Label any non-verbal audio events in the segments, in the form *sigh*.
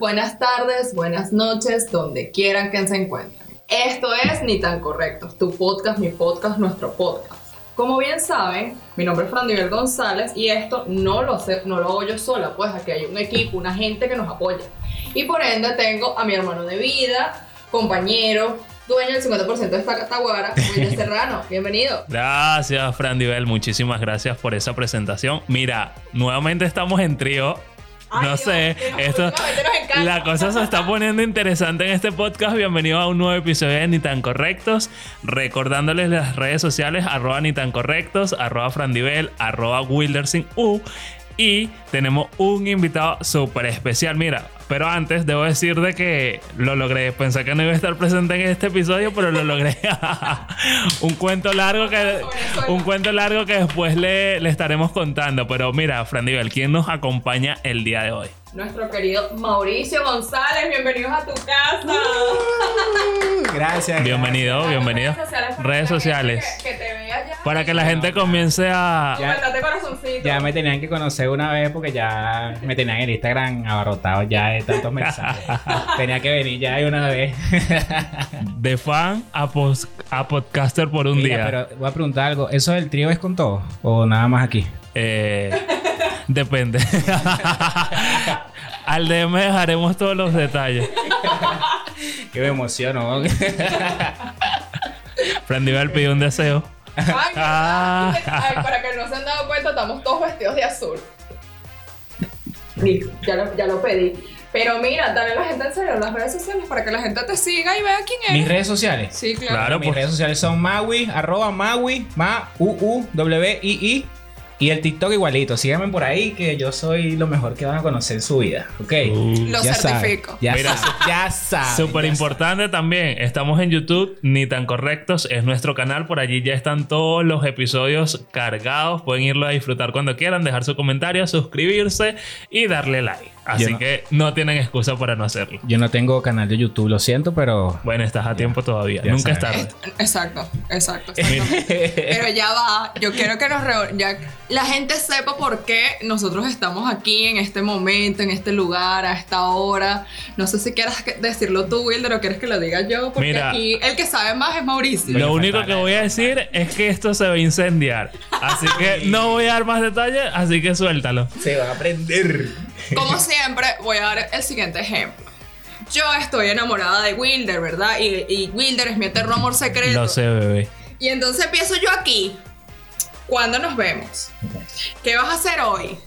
buenas tardes, buenas noches, donde quieran que se encuentren. Esto es Ni tan Correctos, tu podcast, mi podcast, nuestro podcast. Como bien saben, mi nombre es Fran González y esto no lo, sé, no lo hago yo sola, pues aquí hay un equipo, una gente que nos apoya. Y por ende tengo a mi hermano de vida, compañero, dueño del 50% de esta cataguara, Wilder *laughs* Serrano. Bienvenido. Gracias, Fran Divel. Muchísimas gracias por esa presentación. Mira, nuevamente estamos en trío no sé, esto, la cosa se está poniendo interesante en este podcast. Bienvenido a un nuevo episodio de Ni tan correctos. Recordándoles las redes sociales, arroba ni tan correctos, arroba frandivel, arroba wildersin u. Y tenemos un invitado súper especial. Mira, pero antes debo decir de que lo logré. Pensé que no iba a estar presente en este episodio, pero lo logré. *laughs* un cuento largo que un cuento largo que después le, le estaremos contando. Pero mira, Fran ¿quién nos acompaña el día de hoy? Nuestro querido Mauricio González. Bienvenidos a tu casa. Uh, *laughs* gracias. Bienvenido, bienvenido. Redes sociales. Que, te vea ya. Para que la gente comience a. Ya, ya, me tenían que conocer una vez porque ya me tenían en Instagram abarrotado ya de tantos mensajes. *laughs* Tenía que venir ya de una vez. *laughs* de fan a, a podcaster por un día. Pero voy a preguntar algo. ¿Eso del trío es con todo? ¿O nada más aquí? Eh. Depende. *laughs* Al DM dejaremos todos los detalles. Qué me emociono. Nivel *laughs* pidió un deseo. Ah. *laughs* Ay, para que no se han dado cuenta, estamos todos vestidos de azul. Ya lo, ya lo pedí. Pero mira, dale a la gente en serio las redes sociales para que la gente te siga y vea quién es. Mis redes sociales. Sí, claro. Mis pues. redes sociales son Maui, arroba Maui, Ma, U, U, W, I, I. Y el TikTok igualito. Síganme por ahí que yo soy lo mejor que van a conocer en su vida. ¿Ok? Uh. lo certifico. Ya Mira, ya sabes. Súper importante también. Estamos en YouTube, ni tan correctos. Es nuestro canal. Por allí ya están todos los episodios cargados. Pueden irlo a disfrutar cuando quieran, dejar su comentario, suscribirse y darle like. Así que no tienen excusa para no hacerlo. Yo no tengo canal de YouTube, lo siento, pero. Bueno, estás a tiempo todavía. Nunca es tarde. Exacto, *laughs* exacto. pero ya va. Yo quiero que nos ya la gente sepa por qué nosotros estamos aquí en este momento, en este lugar, a esta hora. No sé si quieras decirlo tú, Wilder, o quieres que lo diga yo, porque aquí el que sabe más es Mauricio. Lo único que voy a decir es que esto se va a incendiar. Así que no voy a dar más detalles, así que suéltalo. Se va a prender. Como siempre, voy a dar el siguiente ejemplo. Yo estoy enamorada de Wilder, ¿verdad? Y, Wilder es mi eterno amor secreto. Lo sé, bebé. Y entonces empiezo yo aquí. ¿Cuándo nos vemos? ¿Qué vas a hacer hoy?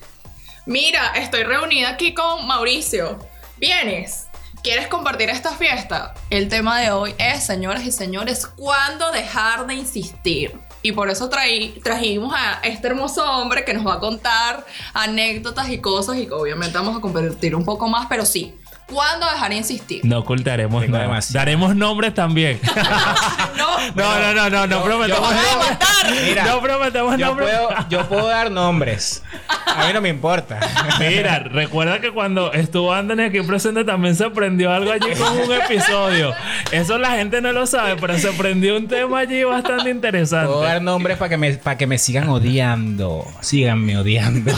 Mira, estoy reunida aquí con Mauricio. ¿Vienes? ¿Quieres compartir esta fiesta? El tema de hoy es, señoras y señores, ¿cuándo dejar de insistir? Y por eso traí, trajimos a este hermoso hombre que nos va a contar anécdotas y cosas y obviamente vamos a compartir un poco más, pero sí, ¿Cuándo dejar de insistir? No ocultaremos nada. Daremos nombres también. *laughs* no, no, no, no, no, prometemos nombres. no prometemos yo nombres. Puedo, yo puedo dar nombres. A mí no me importa. Mira, *laughs* recuerda que cuando estuvo Anthony aquí presente también se prendió algo allí con un *laughs* episodio. Eso la gente no lo sabe, pero se prendió un tema allí bastante interesante. Puedo dar nombres para que me, para que me sigan odiando. Síganme odiando.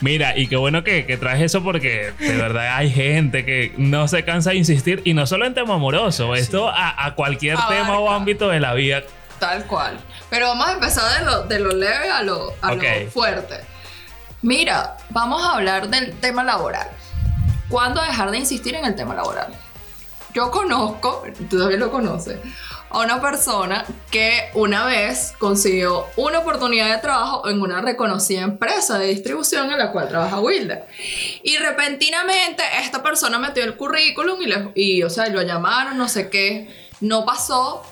Mira, y qué bueno que, traes eso porque de verdad hay gente que no se cansa de insistir y no solo en tema amoroso, esto a, cualquier tema o ámbito de la vida. Tal cual. Pero vamos a empezar de lo, de lo leve a lo, a lo fuerte. Mira, vamos a hablar del tema laboral. ¿Cuándo dejar de insistir en el tema laboral? Yo conozco, tú también lo conoces, a una persona que una vez consiguió una oportunidad de trabajo en una reconocida empresa de distribución en la cual trabaja Wilder. Y repentinamente esta persona metió el currículum y, y o sea, lo llamaron, no sé qué, no pasó,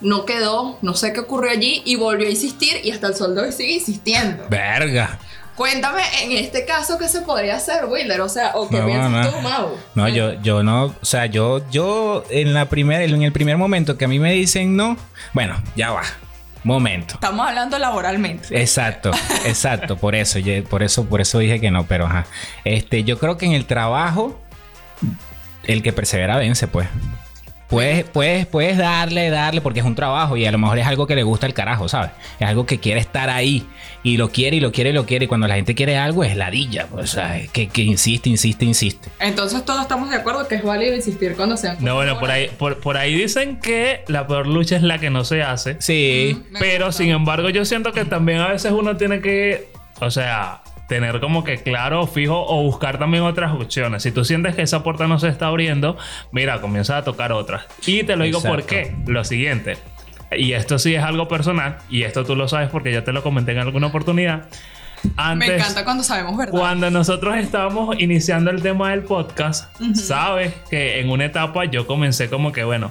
no quedó, no sé qué ocurrió allí y volvió a insistir y hasta el sueldo sigue insistiendo. Verga. Cuéntame en este caso qué se podría hacer, Wilder, o sea, o qué piensas tú, Mau. No, yo, yo no, o sea, yo, yo en la primera, en el primer momento que a mí me dicen no, bueno, ya va. Momento. Estamos hablando laboralmente. Exacto, exacto, por eso, por eso, por eso dije que no, pero ajá. Este, yo creo que en el trabajo, el que persevera vence, pues. Puedes, puedes, puedes darle, darle, porque es un trabajo y a lo mejor es algo que le gusta el carajo, ¿sabes? Es algo que quiere estar ahí y lo quiere y lo quiere y lo quiere. Y cuando la gente quiere algo es ladilla, pues, o sea, que, que insiste, insiste, insiste. Entonces todos estamos de acuerdo que es válido insistir cuando sean. No, bueno, por ahí, por, ahí dicen que la peor lucha es la que no se hace. Sí. pero sin embargo, yo siento que también a veces uno tiene que, o sea, tener como que claro, fijo o buscar también otras opciones. Si tú sientes que esa puerta no se está abriendo, mira, comienza a tocar otras. Y te lo digo por qué. Lo siguiente, y esto sí es algo personal, y esto tú lo sabes porque ya te lo comenté en alguna oportunidad. Antes, Me encanta cuando sabemos verdad. Cuando nosotros estábamos iniciando el tema del podcast, sabes que en una etapa yo comencé como que, bueno,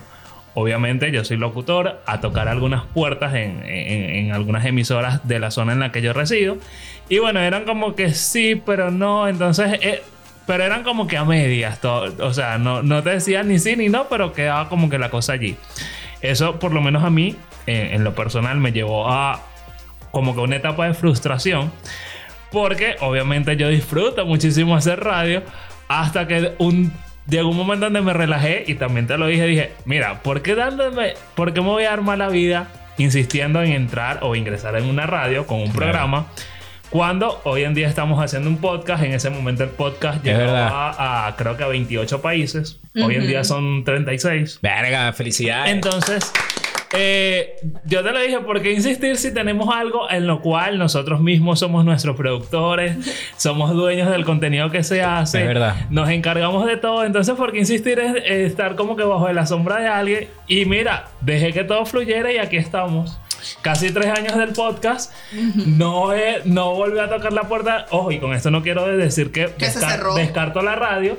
obviamente yo soy locutor, a tocar algunas puertas en, en, algunas emisoras de la zona en la que yo resido. Y bueno, eran como que sí, pero no. Entonces, eh, pero eran como que a medias. Todo, o sea, no, no te decían ni sí ni no, pero quedaba como que la cosa allí. Eso, por lo menos a mí, eh, en lo personal, me llevó a como que una etapa de frustración. Porque obviamente yo disfruto muchísimo hacer radio. Hasta que un, llegó un momento donde me relajé y también te lo dije. Dije, mira, ¿por qué dándome, por qué me voy a armar la vida insistiendo en entrar o ingresar en una radio con un programa? Cuando hoy en día estamos haciendo un podcast, en ese momento el podcast llegaba a, creo que a 28 países. Hoy en día son 36. Verga, felicidades. Entonces, eh, yo te lo dije, ¿por qué insistir si tenemos algo en lo cual nosotros mismos somos nuestros productores, *laughs* somos dueños del contenido que se hace, es verdad. nos encargamos de todo? Entonces, ¿por qué insistir en estar como que bajo la sombra de alguien? Y mira, dejé que todo fluyera y aquí estamos casi tres años del podcast, no, no volví a tocar la puerta. Ojo, y con esto no quiero decir que, descarto la radio,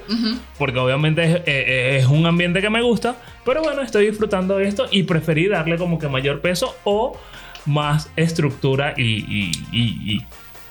porque obviamente eh, eh, es, un ambiente que me gusta, pero bueno, estoy disfrutando de esto y preferí darle como que mayor peso o más estructura y,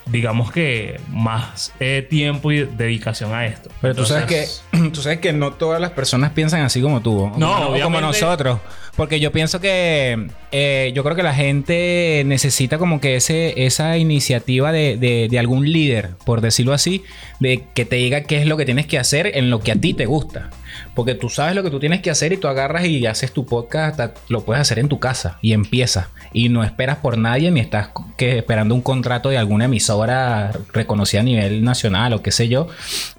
digamos que más eh, tiempo y dedicación a esto. Pero tú sabes que *clears throat* tú sabes que no todas las personas piensan así como tú, no, como nosotros. Porque yo pienso que eh, yo creo que la gente necesita como que ese, esa iniciativa de, de, algún líder, por decirlo así, de que te diga qué es lo que tienes que hacer en lo que a ti te gusta. Porque tú sabes lo que tú tienes que hacer y tú agarras y haces tu podcast, lo puedes hacer en tu casa y empiezas. Y no esperas por nadie ni estás que esperando un contrato de alguna emisora reconocida a nivel nacional o qué sé yo.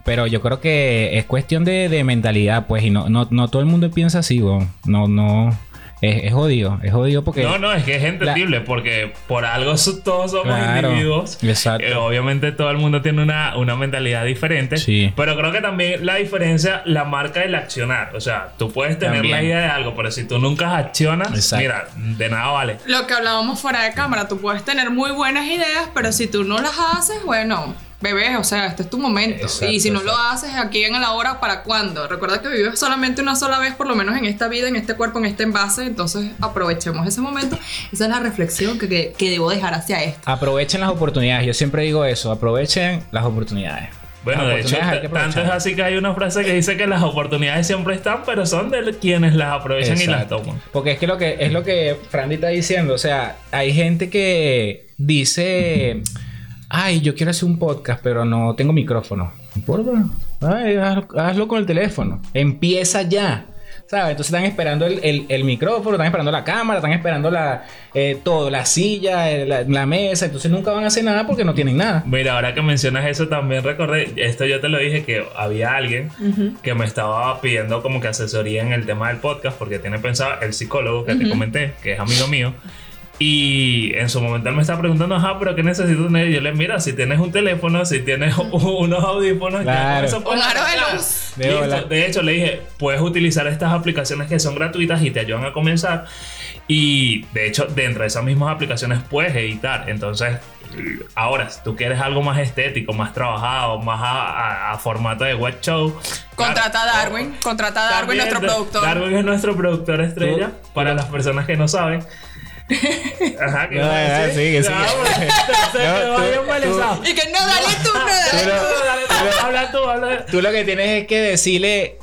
Pero yo creo que es cuestión de, mentalidad, pues, y no, no, no todo el mundo piensa así, no, no es, es, jodido, es jodido porque... No, no, es que es entendible porque por algo todos somos individuos. Exacto. Eh, obviamente todo el mundo tiene una, una mentalidad diferente. Sí. Pero creo que también la diferencia la marca el accionar. O sea, tú puedes tener la idea de algo, pero si tú nunca accionas, mira, de nada vale. Lo que hablábamos fuera de cámara, tú puedes tener muy buenas ideas, pero si tú no las haces, bueno bebé, o sea, este es tu momento. y si no lo haces aquí en la hora, ¿para cuándo? Recuerda que vives solamente una sola vez, por lo menos en esta vida, en este cuerpo, en este envase. Entonces, aprovechemos ese momento. Esa es la reflexión que, que, debo dejar hacia esto. Aprovechen las oportunidades. Yo siempre digo eso. Aprovechen las oportunidades. Bueno, de hecho, tanto es así que hay una frase que dice que las oportunidades siempre están, pero son de quienes las aprovechan y las toman. Porque es que lo que es lo que Frandy está diciendo, o sea, hay gente que dice ay, yo quiero hacer un podcast, pero no tengo micrófono. No importa. Ay, hazlo, con el teléfono. Empieza ya. ¿Sabes? Entonces están esperando el, micrófono, están esperando la cámara, están esperando la, eh, todo, la silla, eh, la, mesa. Entonces nunca van a hacer nada porque no tienen nada. Mira, ahora que mencionas eso, también recordé, esto yo te lo dije, que había alguien que me estaba pidiendo como que asesoría en el tema del podcast porque tiene pensado el psicólogo que te comenté, que es amigo mío. Y en su momento él me está preguntando, ajá, pero ¿qué necesito tener? Yo le mira, si tienes un teléfono, si tienes *laughs* unos audífonos, claro. ya con eso de De hecho, le dije, puedes utilizar estas aplicaciones que son gratuitas y te ayudan a comenzar. Y de hecho, dentro de esas mismas aplicaciones puedes editar. Entonces, ahora, si tú quieres algo más estético, más trabajado, más a, formato de web show. Contrata a Darwin, contrata a Darwin, nuestro productor. Darwin es nuestro productor estrella, para las personas que no saben. Ajá, que no, no, sigue, sigue. *laughs* Y que no, dale tú, no, dale tú. Habla tú, habla tú. lo que tienes es que decirle,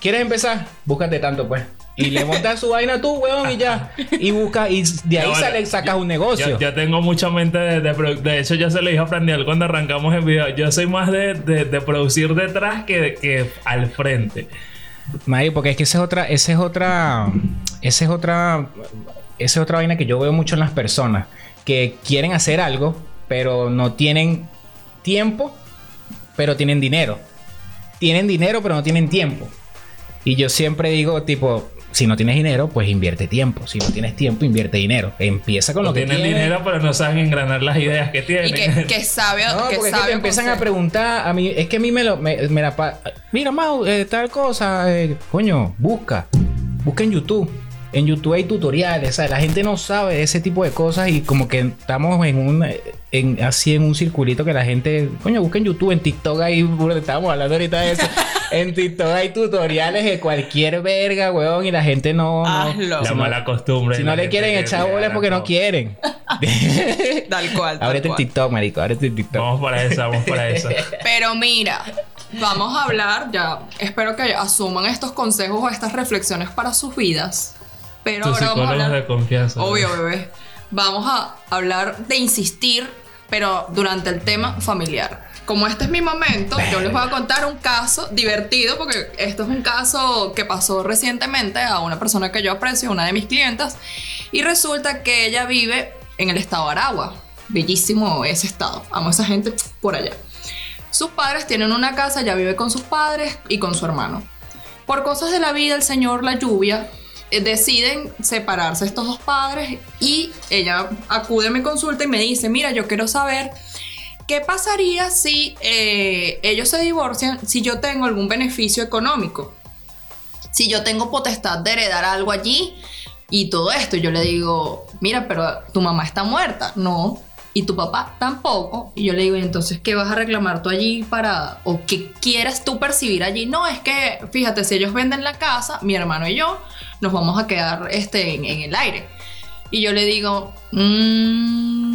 ¿quieres empezar? Búscate tanto, pues. Y le montas su vaina tú, weón, y ya. Y busca, y de ahí sale, sacas un negocio. Yo, tengo mucha mente de, de, de, hecho, yo se lo dije a Frandiel cuando arrancamos el video. Yo soy más de, de producir detrás que, que al frente. Mario, porque es que esa es otra, esa es otra, esa es otra, esa es otra vaina que yo veo mucho en las personas que quieren hacer algo, pero no tienen tiempo, pero tienen dinero. Tienen dinero, pero no tienen tiempo. Y yo siempre digo, tipo, si no tienes dinero, pues invierte tiempo. Si no tienes tiempo, invierte dinero. Empieza con lo que tienes. dinero, pero no saben engranar las ideas que tienen. Y que, que sabe, no, porque te empiezan a preguntar. A mí, es que a mí me lo. Me, la Mira, Mau, eh, tal cosa. Eh, coño, busca. Busca en YouTube. En YouTube hay tutoriales, ¿sabes? La gente no sabe ese tipo de cosas y como que estamos en un en, así en un circulito que la gente, coño, busca en YouTube, en TikTok ahí, estábamos hablando ahorita de eso. *laughs* en TikTok hay tutoriales de cualquier verga, weón, y la gente no. Hazlo. la mala costumbre. Si no le quieren echar bolas porque no quieren. *laughs* tal cual. *laughs* Ábrete el TikTok, marico, ábrete el TikTok. Vamos para eso, vamos para eso. Pero mira, vamos a hablar ya. Espero que asuman estos consejos o estas reflexiones para sus vidas. Pero ahora vamos a hablar. de confianza. Obvio, bebé. Vamos a hablar de insistir, pero durante el tema familiar como este es mi momento, yo les voy a contar un caso divertido, porque esto es un caso que pasó recientemente a una persona que yo aprecio, una de mis clientas, y resulta que ella vive en el estado de Aragua. Bellísimo ese estado. Amo a esa gente por allá. Sus padres tienen una casa, ella vive con sus padres y con su hermano. Por cosas de la vida, el señor La Lluvia deciden separarse estos dos padres y ella acude a mi consulta y me dice, mira, yo quiero saber ¿Qué pasaría si eh, ellos se divorcian si yo tengo algún beneficio económico? Si yo tengo potestad de heredar algo allí y todo esto, yo le digo, mira, pero tu mamá está muerta. No, y tu papá tampoco. Y yo le digo, entonces qué vas a reclamar tú allí para, o qué quieres tú percibir allí? No, es que, fíjate, si ellos venden la casa, mi hermano y yo nos vamos a quedar este, en, el aire. Y yo le digo, mmm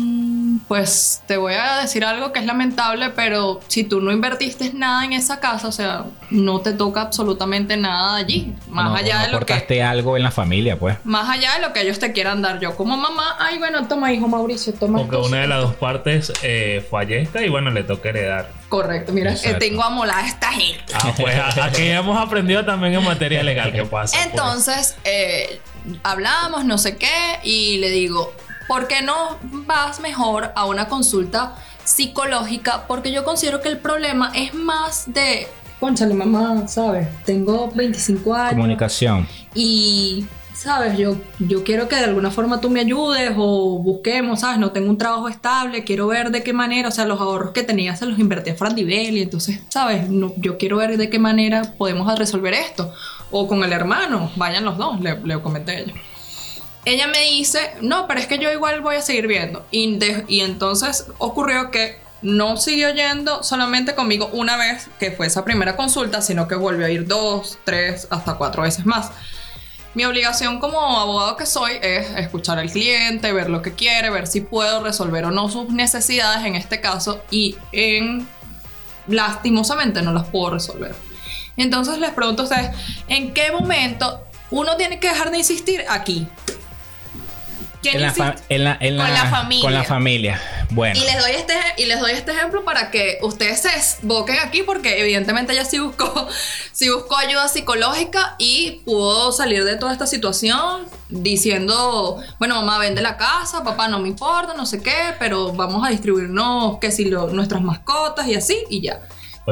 pues te voy a decir algo que es lamentable, pero si tú no invertiste nada en esa casa, o sea, no te toca absolutamente nada allí. Más allá de lo que. algo en la familia, pues. Más allá de lo que ellos te quieran dar. Yo como mamá, ay, bueno, toma, hijo Mauricio, toma. Porque una de las dos partes eh, fallezca y bueno, le toca heredar. Correcto, mira, eh, tengo amolada a esta gente. Ah, pues aquí hemos aprendido también en materia legal qué pasa. *laughs* Pues. Entonces, eh, hablamos, no sé qué, y le digo, ¿por qué no vas mejor a una consulta psicológica? Porque yo considero que el problema es más de, conchale mamá, ¿sabes? Tengo 25 años. Comunicación. Y, ¿sabes? Yo, yo quiero que de alguna forma tú me ayudes o busquemos, ¿sabes? No tengo un trabajo estable, quiero ver de qué manera, o sea, los ahorros que tenía se los invertí a Frandivel y entonces, ¿sabes? No, yo quiero ver de qué manera podemos resolver esto. O con el hermano, vayan los dos, le, le comenté a ella ella me dice, no, pero es que yo igual voy a seguir viendo. Y, entonces ocurrió que no siguió yendo solamente conmigo una vez, que fue esa primera consulta, sino que volvió a ir dos, tres, hasta cuatro veces más. Mi obligación como abogado que soy es escuchar al cliente, ver lo que quiere, ver si puedo resolver o no sus necesidades en este caso y en lastimosamente no las puedo resolver. Entonces les pregunto a ustedes, ¿en qué momento uno tiene que dejar de insistir aquí? En la, en la, con la familia. Con la familia. Bueno. Y les doy este, y les doy este ejemplo para que ustedes se esboquen aquí, porque evidentemente ella sí buscó, *laughs* sí buscó ayuda psicológica y pudo salir de toda esta situación diciendo, bueno, mamá vende la casa, papá no me importa, no sé qué, pero vamos a distribuirnos que si lo, nuestras mascotas y así, y ya.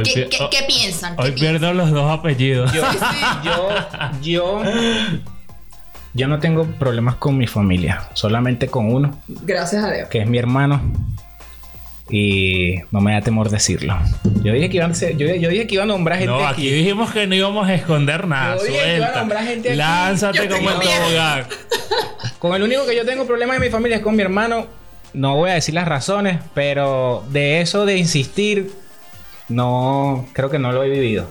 ¿Qué, qué, piensan? Hoy pierdo los dos apellidos. Yo, yo, yo *laughs* yo no tengo problemas con mi familia, solamente con uno. Gracias a Dios. Que es mi hermano. Y no me da temor decirlo. Yo dije que iba a, yo, dije que iba a nombrar gente no, aquí. dijimos que no íbamos a esconder nada. Yo dije que iba a nombrar gente aquí. Lánzate como el tobogán. Con el único que yo tengo problemas en mi familia es con mi hermano. No voy a decir las razones, pero de eso de insistir, no, creo que no lo he vivido.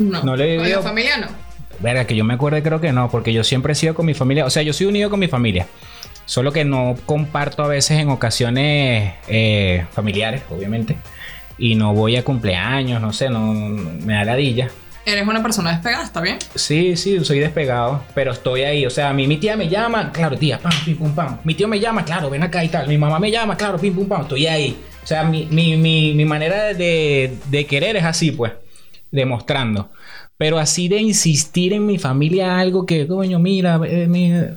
No, no lo he vivido. ¿Con la familia no? Verga, que yo me acuerde, creo que no, porque yo siempre he sido con mi familia. O sea, yo soy unido con mi familia. Solo que no comparto a veces en ocasiones eh, familiares, obviamente. Y no voy a cumpleaños, no sé, no, me da ladilla. ¿Eres una persona despegada? ¿Está bien? Sí, sí, soy despegado, pero estoy ahí. O sea, mi, mi tía me llama, claro, tía, pam, pim, pum, pam. Mi tío me llama, claro, ven acá y tal. Mi mamá me llama, claro, pim, pum, pam. Estoy ahí. O sea, mi, mi, mi, mi manera de, de querer es así, pues, demostrando. Pero así de insistir en mi familia algo que, coño, mira, eh,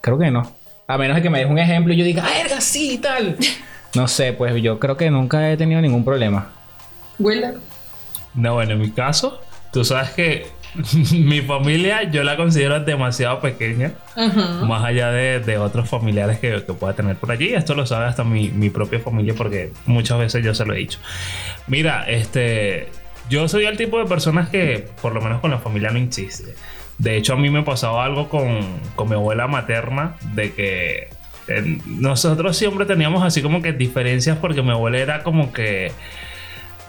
creo que no. A menos de que me deje un ejemplo y yo diga, ¡ah, sí, tal! *laughs* no sé, pues yo creo que nunca he tenido ningún problema. Willer. No, bueno, en mi caso, tú sabes que *laughs* mi familia yo la considero demasiado pequeña, más allá de, otros familiares que, que, pueda tener por allí. Esto lo sabe hasta mi, mi, propia familia porque muchas veces yo se lo he dicho. Mira, este, yo soy el tipo de personas que por lo menos con la familia no insiste. De hecho, a mí me pasaba algo con, con mi abuela materna de que eh, nosotros siempre teníamos así como que diferencias porque mi abuela era como que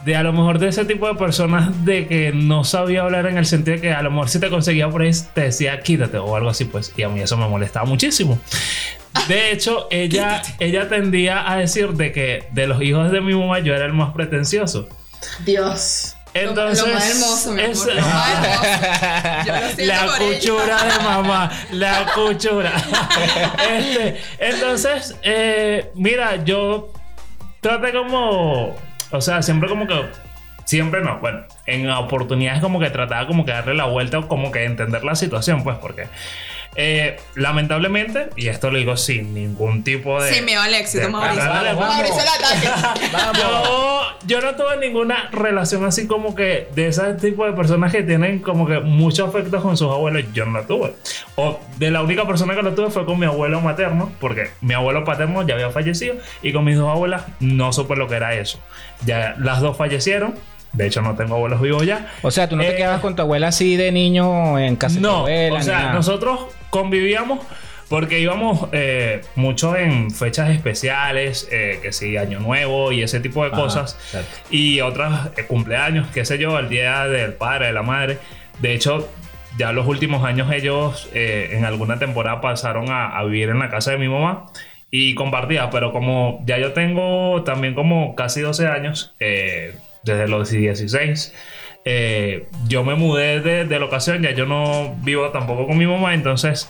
de a lo mejor de ese tipo de personas de que no sabía hablar en el sentido de que a lo mejor si te conseguía por ahí te decía quítate o algo así pues. Y a mí eso me molestaba muchísimo. De *laughs* hecho ella ella tendía a decir de que de los hijos de mi mamá yo era el más pretencioso. Dios entonces, lo, más hermoso, mi *laughs* amor, la cuchura de mamá, la *laughs* cuchura. *laughs* este, entonces, eh, mira, yo traté como o sea, siempre como que. Siempre no. Bueno, en oportunidades como que trataba como que darle la vuelta o como que entender la situación, pues, porque. Eh, lamentablemente, y esto lo digo sin ningún tipo de. Sí, me va el éxito, Mauricio. Mauricio el ataque. *laughs* yo, yo no tuve ninguna relación así como que de ese tipo de personas que tienen como que mucho afecto con sus abuelos. Yo no la tuve. O de la única persona que lo tuve fue con mi abuelo materno, porque mi abuelo paterno ya había fallecido y con mis dos abuelas no supe lo que era eso. Ya las dos fallecieron de hecho, no tengo abuelos vivos ya. O sea, tú no te eh, quedabas con tu abuela así de niño en casa no, de tu abuela. O sea, nosotros convivíamos porque íbamos eh, mucho en fechas especiales, eh, que sí, Año Nuevo y ese tipo de cosas. Y otros cumpleaños, qué sé yo, el día del padre, de la madre. De hecho, ya los últimos años ellos en alguna temporada pasaron a, a, vivir en la casa de mi mamá y compartía, pero como ya yo tengo también como casi 12 años, desde los 16. Eh, yo me mudé de, de, locación, ya yo no vivo tampoco con mi mamá, entonces,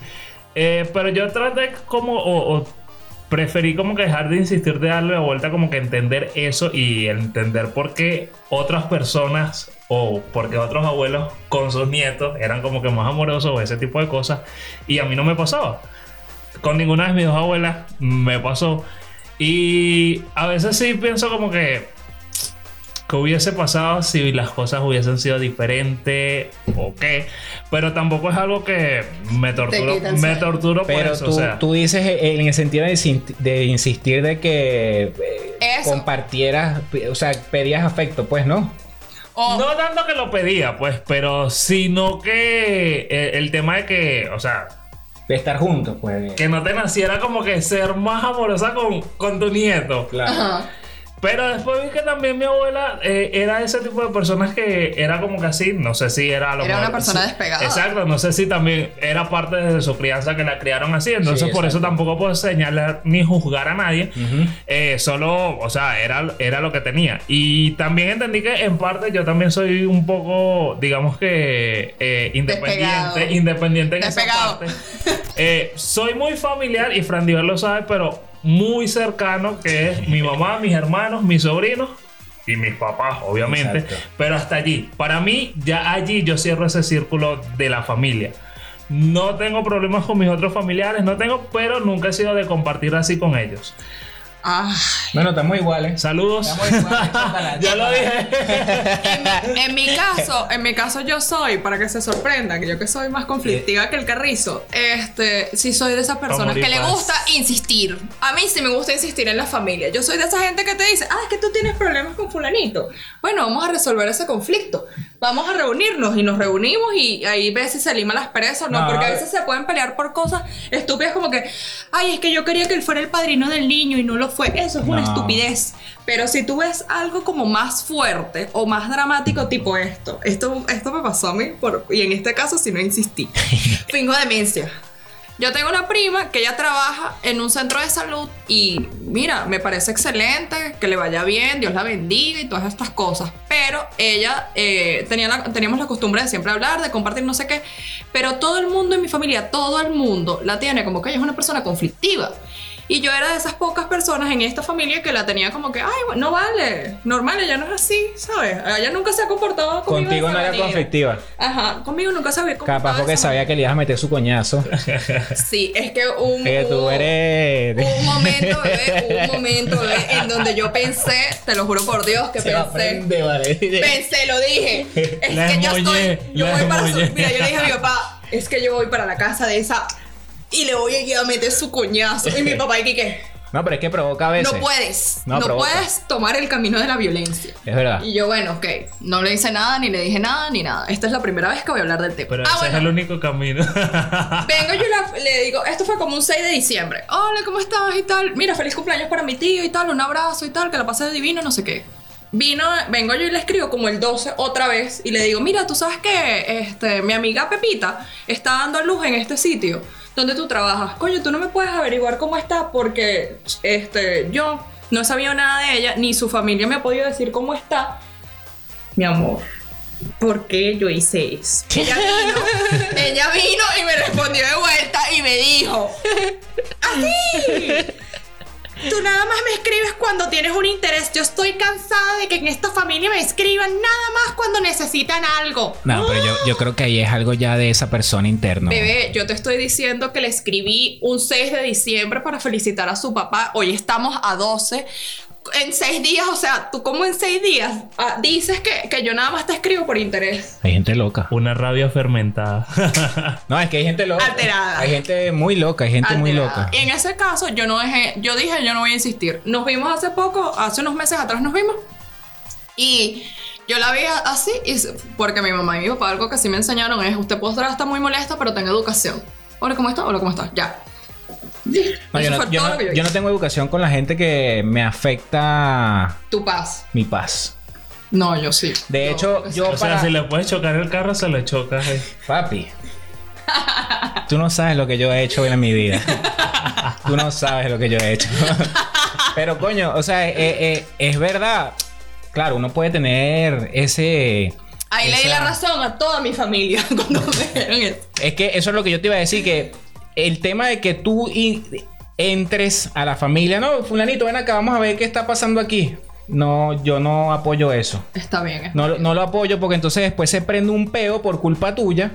eh, pero yo traté como, o, preferí como que dejar de insistir de darle la vuelta, como que entender eso y entender por qué otras personas o porque otros abuelos con sus nietos eran como que más amorosos o ese tipo de cosas, y a mí no me pasaba. Con ninguna de mis dos abuelas me pasó. Y a veces sí pienso como que hubiese pasado si las cosas hubiesen sido diferentes o qué. Pero tampoco es algo que me torturo, me torturo Pero por eso. Tú, o sea. tú dices en el sentido de, insistir de que eh, compartieras, o sea, pedías afecto, pues, ¿no? No tanto que lo pedía, pues, pero sino que eh, el, tema de que, o sea, de estar juntos, pues. Que no te naciera como que ser más amorosa con, con tu nieto. Claro. Pero después vi que también mi abuela eh, era ese tipo de personas que era como que así, no sé si era lo Era una persona despegada. Exacto, no sé si también era parte de su crianza que la criaron así, entonces por eso tampoco puedo señalar ni juzgar a nadie. Eh, solo, o sea, era, era lo que tenía. Y también entendí que en parte yo también soy un poco, digamos que eh, independiente, independiente en esa parte. soy muy familiar y Fran Diver lo sabe, pero muy cercano, que es mi mamá, mis hermanos, mis sobrinos y mis papás, obviamente. Pero hasta allí. Para mí, ya allí yo cierro ese círculo de la familia. No tengo problemas con mis otros familiares, no tengo, pero nunca he sido de compartir así con ellos. Bueno, estamos iguales. Saludos. *laughs* ya lo dije. en, mi, caso, en mi caso yo soy, para que se sorprendan, que yo que soy más conflictiva que el carrizo, este, sí soy de esas personas que le gusta insistir. A mí sí me gusta insistir en la familia. Yo soy de esa gente que te dice, ah, es que tú tienes problemas con fulanito. Bueno, vamos a resolver ese conflicto. Vamos a reunirnos y nos reunimos y ahí ves si se liman las perezas no, porque a veces se pueden pelear por cosas estúpidas como que, ay, es que yo quería que él fuera el padrino del niño y no lo fue. Eso es una estupidez. Pero si tú ves algo como más fuerte o más dramático, tipo esto, esto, esto me pasó a mí, por, y en este caso si no insistí. *laughs* Fingo demencia. Yo tengo una prima que ella trabaja en un centro de salud y mira, me parece excelente, que le vaya bien, Dios la bendiga y todas estas cosas. Pero ella eh, tenía teníamos la costumbre de siempre hablar, de compartir no sé qué, pero todo el mundo en mi familia, todo el mundo la tiene como que ella es una persona conflictiva. Y yo era de esas pocas personas en esta familia que la tenía como que, ay, no vale, normal, ella no es así, ¿sabes? Ella nunca se ha comportado conmigo. Contigo no era conflictiva. Ajá, conmigo nunca se había comportado. Capaz porque sabía que le ibas a meter su coñazo. *laughs* sí, es que un. Que tú eres. Un momento, bebé, *laughs* un momento, bebé, en donde yo pensé, te lo juro por Dios, que pensé. Aprende, vale. Pensé, lo dije. Es que yo estoy. Yo voy para su, Mira, yo le dije a mi papá, es que yo voy para la casa de esa y le voy a ir a meter su coñazo. Y mi *laughs* papá, ¿y qué? No, pero es que provoca a veces. No puedes. No, puedes tomar el camino de la violencia. Es verdad. Y yo, bueno, ok. No le hice nada, ni le dije nada, ni nada. Esta es la primera vez que voy a hablar del tema. Pero ah, ese es el único camino. *laughs* Vengo yo le digo, esto fue como un 6 de diciembre. Hola, ¿cómo estás? Y tal. Mira, feliz cumpleaños para mi tío y tal. Un abrazo y tal. Que la pase divino, no sé qué. Vino, vengo yo y le escribo como el 12 otra vez y le digo, mira, tú sabes que este, mi amiga Pepita está dando luz en este sitio donde tú trabajas. Coño, tú no me puedes averiguar cómo está porque este, yo no he sabido nada de ella, ni su familia me ha podido decir cómo está. Mi amor, ¿por qué yo hice eso? Ella vino, ella vino y me respondió de vuelta y me dijo, así. Tú nada más me escribes cuando tienes un interés. Yo estoy cansada de que en esta familia me escriban nada más cuando necesitan algo. No, pero yo, yo creo que ahí es algo ya de esa persona interna. Bebé, yo te estoy diciendo que le escribí un 6 de diciembre para felicitar a su papá. Hoy estamos a 12 en seis días, o sea, tú como en seis días ah, dices que, que, yo nada más te escribo por interés. Hay gente loca. Una rabia fermentada. *laughs* no, es que hay gente loca. Alterada. Hay gente muy loca, hay gente muy loca. Y en ese caso yo no dejé, yo dije yo no voy a insistir. Nos vimos hace poco, hace unos meses atrás nos vimos. Y yo la vi así, y, porque mi mamá y mi papá algo que sí me enseñaron es, usted puede estar muy molesta, pero tenga educación. Hola, ¿cómo está? Hola, ¿cómo está? Ya yo, no, tengo educación con la gente que me afecta. Tu paz. Mi paz. No, yo sí. De hecho, yo. O sea, si le puedes chocar el carro, se lo chocas. Eh. Papi. Tú no sabes lo que yo he hecho en mi vida. *laughs* Tú no sabes lo que yo he hecho. *laughs* Pero coño, o sea, eh, eh, es verdad. Claro, uno puede tener ese. Ahí le di la razón a toda mi familia *laughs* cuando me Es que eso es lo que yo te iba a decir, que el tema de que tú entres a la familia, no, fulanito, ven acá, vamos a ver qué está pasando aquí. No, yo no apoyo eso. Está bien. no, lo apoyo porque entonces después se prende un peo por culpa tuya.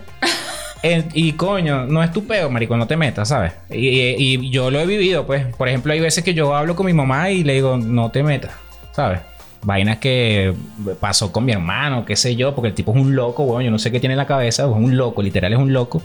*laughs* y coño, no es tu peo, marico, no te metas, ¿sabes? Y, yo lo he vivido, pues. Por ejemplo, hay veces que yo hablo con mi mamá y le digo, no te metas, ¿sabes? Vainas que pasó con mi hermano, qué sé yo, porque el tipo es un loco, bueno, yo no sé qué tiene en la cabeza, es un loco, literal es un loco.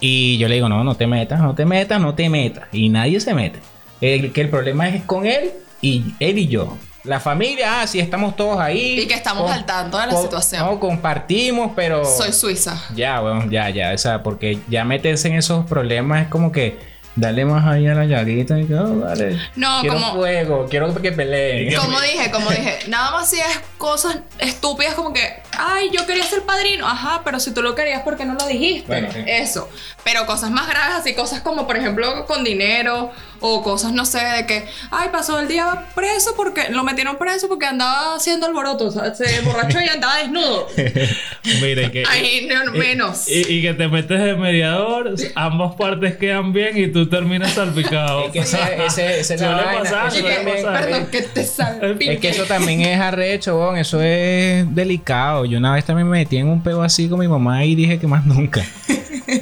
Y yo le digo, no, no te metas, no te metas, no te metas. Y nadie se mete. El, que el problema es con él y él y yo. La familia, ah, sí, estamos todos ahí. Y que estamos al tanto de la situación. No, compartimos, pero... Soy suiza. Ya, bueno, ya, ya. O sea, porque ya meterse en esos problemas es como que Dale más ahí a la llaguita y que, oh, dale. No, quiero como. fuego, quiero que peleen. Como dije, como dije, nada más si es cosas estúpidas como que, ay, yo quería ser padrino. Ajá, pero si tú lo querías, ¿por qué no lo dijiste? Eso. Pero cosas más graves, así cosas como, por ejemplo, con dinero o cosas, no sé, de que, ay, pasó el día preso porque lo metieron preso porque andaba haciendo alboroto, o sea, se borrachó y andaba desnudo. *laughs* Mire que. Ay, menos. Y, que te metes de mediador, ambas partes quedan bien y tú terminas salpicado. es que *laughs* ese, ese, ese Perdón, que te salpique. Es que eso también es arrecho, eso es delicado. Yo una vez también me metí en un pego así con mi mamá y dije que más *laughs* nunca.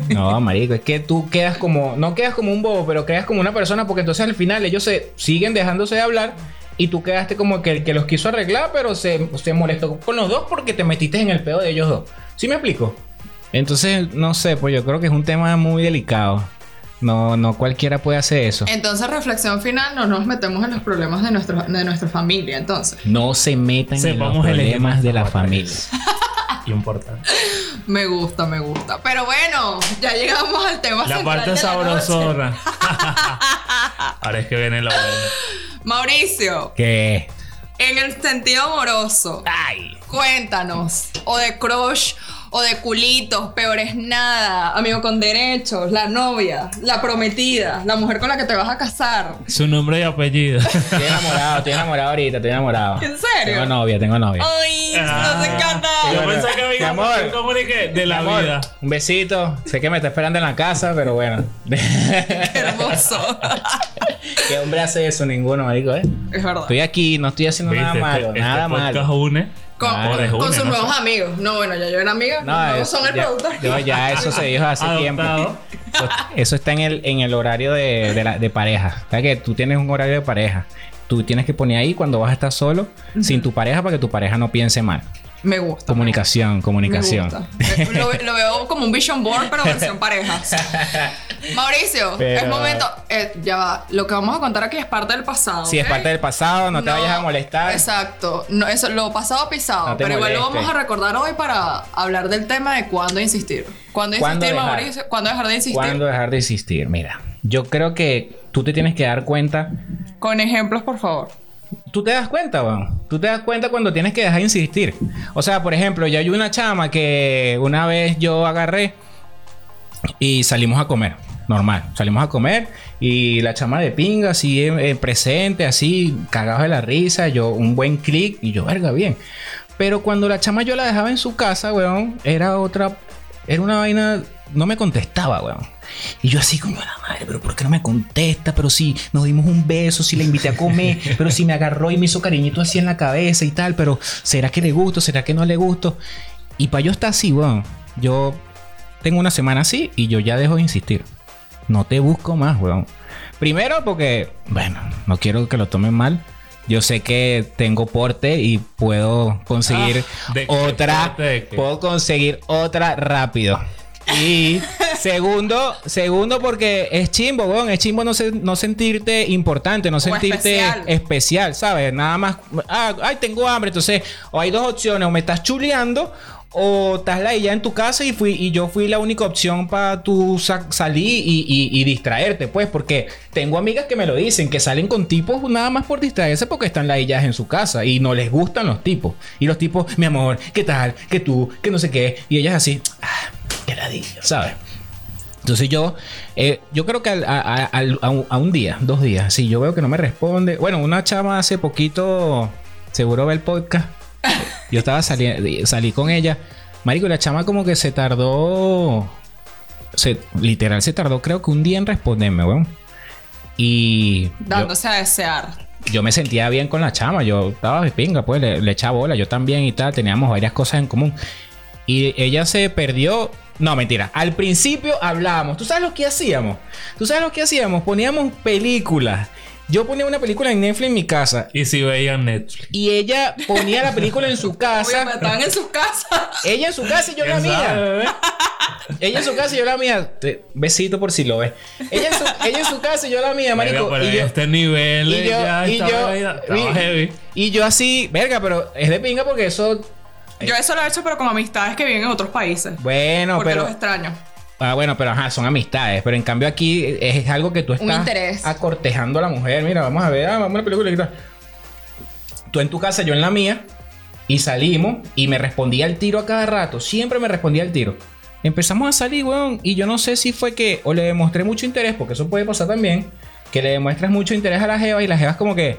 No, marico, es que tú quedas como, no quedas como un bobo, pero quedas como una persona porque entonces al final ellos se siguen dejándose de hablar y tú quedaste como que el que los quiso arreglar, pero se, se molestó con los dos porque te metiste en el pedo de ellos dos. ¿Sí me explico? Entonces, no sé, pues yo creo que es un tema muy delicado. No, no cualquiera puede hacer eso. Entonces, reflexión final, no nos metemos en los problemas de, nuestro, de nuestra familia, entonces. No se metan en los problemas de la familia. *laughs* Importante. Me gusta, me gusta. Pero bueno, ya llegamos al tema La parte sabrosona. *laughs* Ahora es que viene lo bueno. Mauricio. ¿Qué? En el sentido amoroso. Ay. Cuéntanos. O de crush o de culitos, peor es nada, amigo con derechos, la novia, la prometida, la mujer con la que te vas a casar. Su nombre y apellido. Estoy enamorado, estoy enamorado ahorita, estoy enamorado. ¿En serio? Tengo novia, tengo novia. Ay, ah, nos encanta. Yo pensé que había amor, comunique de la vida. Un besito. Sé que me está esperando en la casa, pero bueno. *laughs* Qué hermoso. *laughs* ¿Qué hombre hace eso? Ninguno, marico, ¿eh? Es verdad. Estoy aquí, no estoy haciendo nada malo, este- nada este malo. une. Con, con une, sus no nuevos amigos. No, bueno, ya yo era amiga. No, es- son el ya, productor. no, ya eso se dijo hace tiempo. *laughs* Eso está en el, en el horario de, de, la- de pareja. O sea que tú tienes un horario de pareja. Tú tienes que poner ahí cuando vas a estar solo, sin tu pareja, para que tu pareja no piense mal. Me gusta. Comunicación, Me comunicación. gusta. Lo, lo veo como un vision board, pero versión *laughs* parejas. Mauricio, Pero- es momento. eh, ya va. Lo que vamos a contar aquí es parte del pasado. Si es parte del pasado, no te vayas a molestar. Exacto. No, eso, lo pasado pisado. No pero igual lo vamos a recordar hoy para hablar del tema de cuándo insistir. ¿Cuándo ¿Cuándo insistir, dejar? Mauricio? ¿Cuándo dejar de insistir? ¿Cuándo dejar de insistir? Mira, yo creo que tú te tienes que dar cuenta. Con ejemplos, por favor. Tú te das cuenta, weón. Tú te das cuenta cuando tienes que dejar de insistir. O sea, por ejemplo, ya hay una chama que una vez yo agarré y salimos a comer. Normal. Salimos a comer y la chama de pinga, así eh, eh, presente, así, cagado de la risa. Yo, un buen clic y yo, verga, bien. Pero cuando la chama yo la dejaba en su casa, weón, era otra. Era una vaina. No me contestaba, weón. Y yo así como la madre, pero ¿por qué no me contesta? Pero si nos dimos un beso, si la invité a comer, *laughs* pero si me agarró y me hizo cariñito así en la cabeza y tal, pero ¿será que le gusto? ¿Será que no le gusto? Y para yo estar así, weón, yo tengo una semana así y yo ya dejo de insistir. No te busco más, weón. Primero porque, bueno, no quiero que lo tomen mal. Yo sé que tengo porte y puedo conseguir Ah, ¿de qué otra. qué? Puedo conseguir otra rápido. Y *laughs* segundo, segundo porque es chimbo, weón. Es chimbo no, se- no sentirte importante, no sentirte especial. especial, ¿sabes? Nada más, ah, ay, tengo hambre. Entonces, o hay dos opciones, o me estás chuleando, o estás la ya en tu casa y fui y yo fui la única opción para tú sa- salir y, y- y distraerte, pues, porque tengo amigas que me lo dicen, que salen con tipos nada más por distraerse porque están ladillas en su casa y no les gustan los tipos. Y los tipos, mi amor, ¿qué tal? ¿Qué tú? ¿Qué no sé qué? Y ellas así, ah, qué ladilla, ¿sabes? Entonces yo, eh, yo creo que a, a- un, a un día, dos días, si yo veo que no me responde. Bueno, una chama hace poquito, seguro ve el podcast. *laughs* Yo estaba saliendo, salí con ella. Marico, la chama como que se tardó, se, literal se tardó creo que un día en responderme, weón. Y yo, Dándose a desear. yo me sentía bien con la chama. Yo estaba de pinga, pues le, le echaba bola. Yo también y tal. Teníamos varias cosas en común. Y ella se perdió. No, mentira. Al principio hablábamos. ¿Tú sabes lo que hacíamos? ¿Tú sabes lo que hacíamos? Poníamos películas. Yo ponía una película en Netflix en mi casa. Y si veían Netflix. Y ella ponía la película en su casa. estaban en sus casas. Ella en su casa y yo en la ¿Quién sabe, mía. Ella en su casa y yo la mía. Te- besito por si lo ves. Ella en su, ella en su casa y yo la mía, marico. Pero y yo, este nivel y yo, ya y estaba, yo, ahí- estaba y- heavy. y yo así, verga, pero es de pinga porque eso. Yo eso lo he hecho, pero con amistades que viven en otros países. Bueno, porque pero. los extraño. Ah, bueno, pero ajá, son amistades. Pero en cambio aquí es algo que tú estás interés. acortejando a la mujer. Mira, vamos a ver, ah, vamos a una película y tal. Tú en tu casa, yo en la mía. Y salimos y me respondía el tiro a cada rato. Siempre me respondía el tiro. Empezamos a salir, weón. Y yo no sé si fue que o le demostré mucho interés, porque eso puede pasar también. Que le demuestras mucho interés a la jeva y la jeva es como que.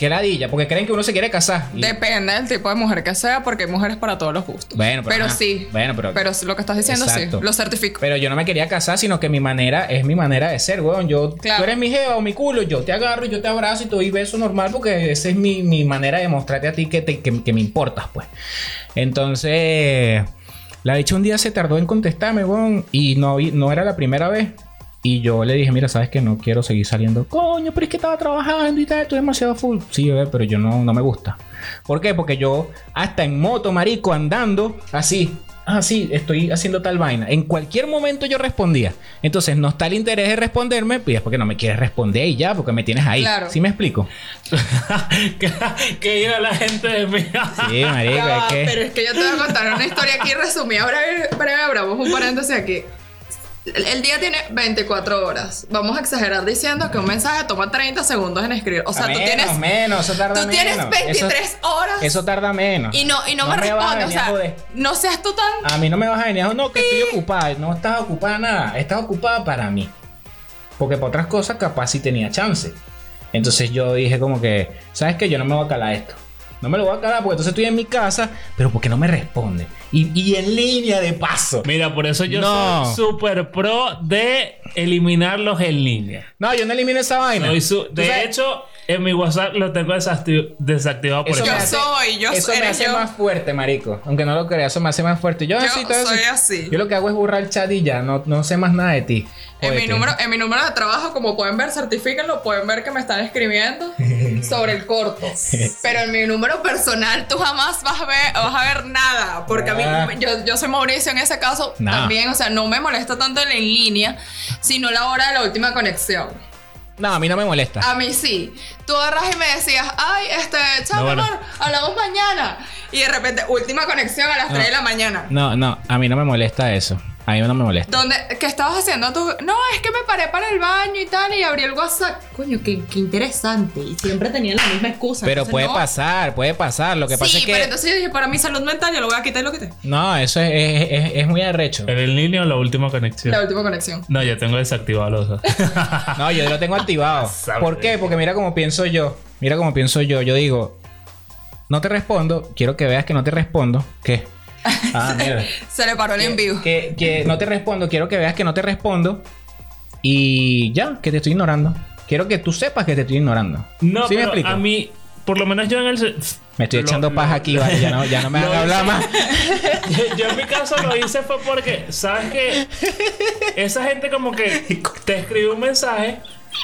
Que ladilla, porque creen que uno se quiere casar. Y- Depende del tipo de mujer que sea, porque hay mujeres para todos los gustos. Bueno, pero ajá. sí. Bueno, pero- Pero lo que estás diciendo Exacto. sí. Lo certifico. Pero yo no me quería casar, sino que mi manera es mi manera de ser, weón. Yo, Claro. tú eres mi jeva o mi culo, yo te agarro y yo te abrazo y te doy beso normal porque esa es mi, mi manera de mostrarte a ti que, te- que, que me importas, pues. Entonces, la dicha un día se tardó en contestarme, weón, y no, no era la primera vez. Y yo le dije, mira, sabes que no quiero seguir saliendo. Coño, pero es que estaba trabajando y tal, estoy demasiado full. Sí, bebé, pero yo no, no me gusta. ¿Por qué? Porque yo, hasta en moto, marico, andando, así. Ah, sí, estoy haciendo tal vaina. En cualquier momento yo respondía. Entonces, no está el interés de responderme, pues es porque no me quieres responder y ya, porque me tienes ahí. Claro. ¿Sí me explico? *laughs* que, diga la gente de mí. Sí, marico, es que... Pero es que yo te voy a contar una historia aquí resumida. Breve, breve, abramos un paréntesis aquí. El día tiene 24 horas. Vamos a exagerar diciendo que un mensaje toma 30 segundos en escribir. O sea, tú menos, tienes. menos, eso tarda Tú tienes menos. 23 Eso- horas. Eso tarda menos. y no, y no, me a respondes. O venir a sea, joder. no seas tú tan. A mí no me vas a venir no, que estoy ocupada. No estás ocupada nada. Estás ocupada para mí. Porque para otras cosas capaz sí tenía chance. Entonces yo dije como que, ¿sabes qué? Yo no me voy a calar esto. No me lo voy a calar porque entonces estoy en mi casa, pero porque no me responde. Y, y en línea de paso. Mira, por eso yo soy súper pro de eliminarlos en línea. No, yo no elimino esa vaina. de hecho, en mi WhatsApp lo tengo desactivado por eso. Yo soy, yo Eso me hace más fuerte, marico. Aunque no lo creas, eso me hace más fuerte. Yo, yo soy así. Yo lo que hago es borrar el chat y ya, no, no sé más nada de ti. En mi, número, en mi número de trabajo, como pueden ver, certifíquenlo, pueden ver que me están escribiendo *laughs* sobre el corto. Pero en mi número personal tú jamás vas a ver, vas a ver nada. Porque a mí, ah. yo, yo soy Mauricio en ese caso también, o sea, no me molesta tanto en línea, sino la hora de la última conexión. No, a mí no me molesta. A mí sí. Tú agarras y me decías, ay, este, chao, amor, hablamos mañana. Y de repente, última conexión a las 3 de la mañana. No, no, a mí no me molesta eso. A mí no me molesta. ¿Dónde, ¿Qué estabas haciendo tú? No, es que me paré para el baño y tal y abrí el WhatsApp. Coño, qué, qué interesante. Y siempre tenían la misma excusa. Pero puede pasar, puede pasar. Lo que pasa es que. Sí, pero entonces yo dije, para mi salud mental, yo lo voy a quitar y lo quité. No, eso es, es, es, muy arrecho. ¿En el línea o la última conexión? La última conexión. No, yo tengo desactivado los dos. *laughs* no, yo lo tengo activado. *laughs* ¿Por qué? Porque mira cómo pienso yo. Mira cómo pienso yo. Yo digo, no te respondo, quiero que veas que no te respondo. ¿Qué? *laughs* Ah, mira. Se le paró el envío. Que, que no te respondo, quiero que veas que no te respondo. Y ya, que te estoy ignorando. Quiero que tú sepas que te estoy ignorando. No, pero a mí, por lo menos yo en el. Me estoy echando paja aquí, vale, ya no, ya no me *laughs* hagan hablar más. *laughs* yo, en mi caso lo hice fue porque, ¿sabes qué? Esa gente como que te escribe un mensaje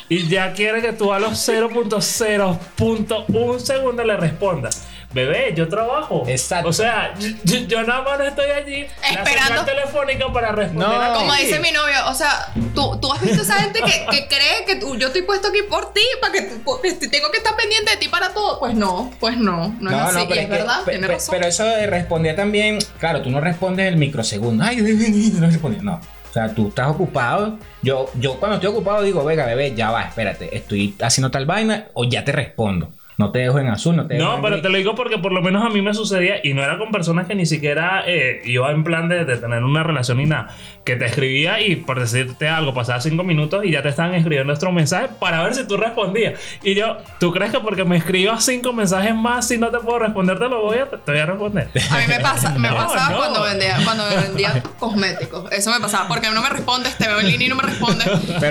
y ya quiere que tú a los 0.0.1 segundo le respondas bebé, yo trabajo. Exacto. O sea, yo, nada más estoy allí esperando la telefónica para responder. No. Como dice mi novio, o sea, tú, tú has visto esa gente que, que cree que tú, yo estoy puesto aquí por ti, para que tengo que estar pendiente de ti para todo. Pues no, pues no, no, es así. pero es, verdad, tiene razón. Pero eso de responder también, claro, tú no respondes el microsegundo. Ay, no respondes. No. O sea, tú estás ocupado. Yo, yo cuando estoy ocupado digo, venga, bebé, ya va, espérate, estoy haciendo tal vaina o ya te respondo. No te dejo en azul, no te dejo No, pero te lo digo porque por lo menos a mí me sucedía y no era con personas que ni siquiera eh, iba en plan de, tener una relación ni nada. Que te escribía y por decirte algo, pasaba cinco minutos y ya te estaban escribiendo nuestro mensaje para ver si tú respondías. Y yo, ¿tú crees que porque me escribas cinco mensajes más, si no te puedo responder, te lo voy a, te voy a responder? *laughs* A mí me pasa, me *laughs* pasaba cuando vendía, cuando *laughs* vendía cosméticos. Eso me pasaba porque no me respondes, te veo en línea y no me respondes.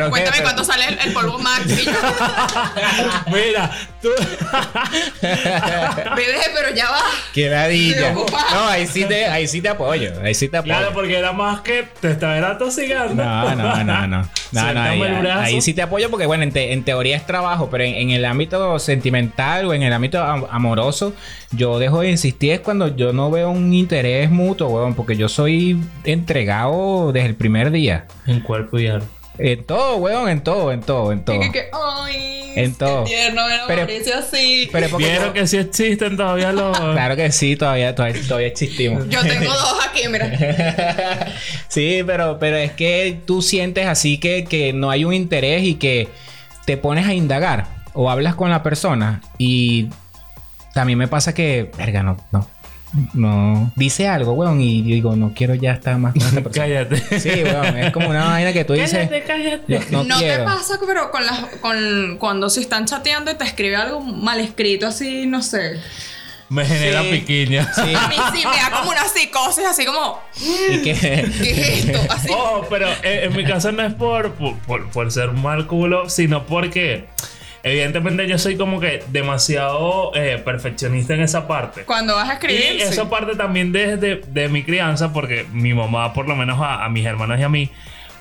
Cuéntame cuándo sale el, polvo Max. Mira, tú. *laughs* Bebé, pero ya va. Qué ladilla. No, ahí sí, te, ahí sí te apoyo. Ahí sí te apoyo. Claro, porque era más que te estaba tosigando. No, no, no, no. no, no ahí, sí te apoyo porque, bueno, en, teoría es trabajo, pero en, el ámbito sentimental o en el ámbito amoroso, yo dejo de insistir es cuando yo no veo un interés mutuo, weón, porque yo soy entregado desde el primer día. En cuerpo y alma. En todo, weón, en todo, en todo, en todo. ay, en todo. Tierno, pero, así. Pero Vieron que sí existen todavía los. *laughs* claro que sí, todavía, todavía, existimos. Yo tengo dos aquí, mira. *laughs* sí, pero, pero es que tú sientes así que, que no hay un interés y que te pones a indagar o hablas con la persona y también me pasa que, verga, no, no, no dice algo, weón, y digo, no quiero ya estar más con cállate. Sí, weón, es como una vaina que tú dices. Cállate, cállate. No, te pasa, pero con las, con, cuando se están chateando y te escribe algo mal escrito, así, no sé. Me genera piquiña. Sí. A mí sí me da como una psicosis, así como. ¿Y qué? ¿Qué es esto? Así. Oh, pero en, mi caso no es por, por, por ser mal culo, sino porque Evidentemente yo soy como que demasiado eh, perfeccionista en esa parte. Cuando vas a escribir. Y esa parte también desde de mi crianza, porque mi mamá, por lo menos a, mis hermanos y a mí,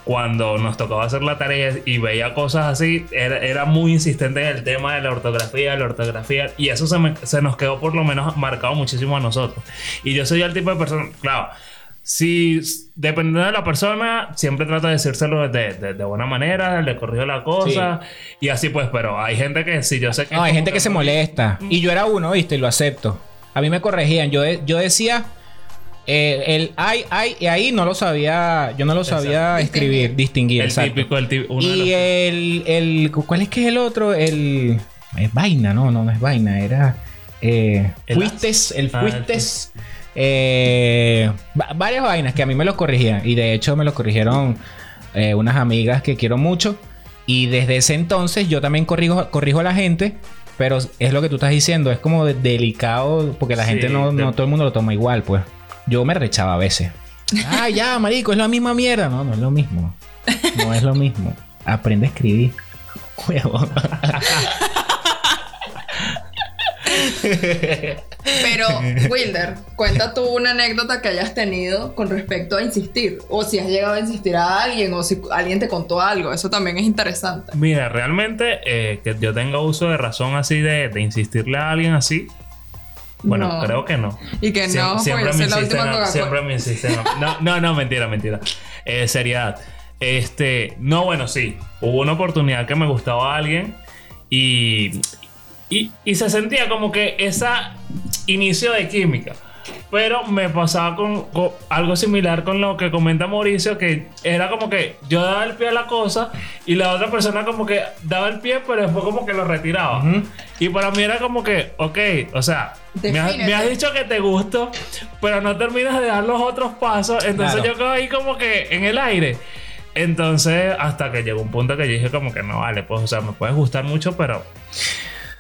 cuando nos tocaba hacer la tarea y veía cosas así, era, muy insistente en el tema de la ortografía, la ortografía, y eso se, se nos quedó por lo menos marcado muchísimo a nosotros. Y yo soy el tipo de persona, claro si dependiendo de la persona, siempre trato de decírselo de, de, buena manera, le corrijo la cosa y así pues, pero hay gente que sí, yo sé que... No, hay gente que, se molesta. Y yo era uno, viste, y lo acepto. A mí me corregían. Yo, yo decía, eh, el ay, ay, y ahí no lo sabía, yo no lo sabía escribir, distinguir. El típico, el típico. Y el, el, ¿cuál es que es el otro? El... Es vaina, no, no, no es vaina, era... Eh, fuistes, el ah, fuistes... Eh, varias vainas que a mí me los corrigían. Y de hecho me los corrigieron eh, unas amigas que quiero mucho. Y desde ese entonces yo también corrijo, corrijo a la gente Pero es lo que tú estás diciendo, es como delicado porque la gente no, no todo el mundo lo toma igual, pues. Yo me rechaba a veces. ah, ya, marico, es la misma mierda. No, no es lo mismo. No es lo mismo. Aprende a escribir. *laughs* Huevo. Pero, Wilder, cuenta tú una anécdota que hayas tenido con respecto a insistir. O si has llegado a insistir a alguien o si alguien te contó algo. Eso también es interesante. Mira, realmente eh, que yo tenga uso de razón así de, insistirle a alguien así. Bueno, creo que no. Y que no, siempre, me insisten, siempre me insisten. No, no, no, mentira, mentira. Eh, seriedad. Este, no, bueno, sí. Hubo una oportunidad que me gustaba a alguien y, y, se sentía como que esa inicio de química. Pero me pasaba con, algo similar con lo que comenta Mauricio, que era como que yo daba el pie a la cosa y la otra persona como que daba el pie, pero después como que lo retiraba. Y para mí era como que, ok, o sea, me has, dicho que te gusto, pero no terminas de dar los otros pasos, entonces yo quedo ahí como que en el aire. Entonces, hasta que llegó un punto que yo dije como que no vale, pues, o sea, me puedes gustar mucho, pero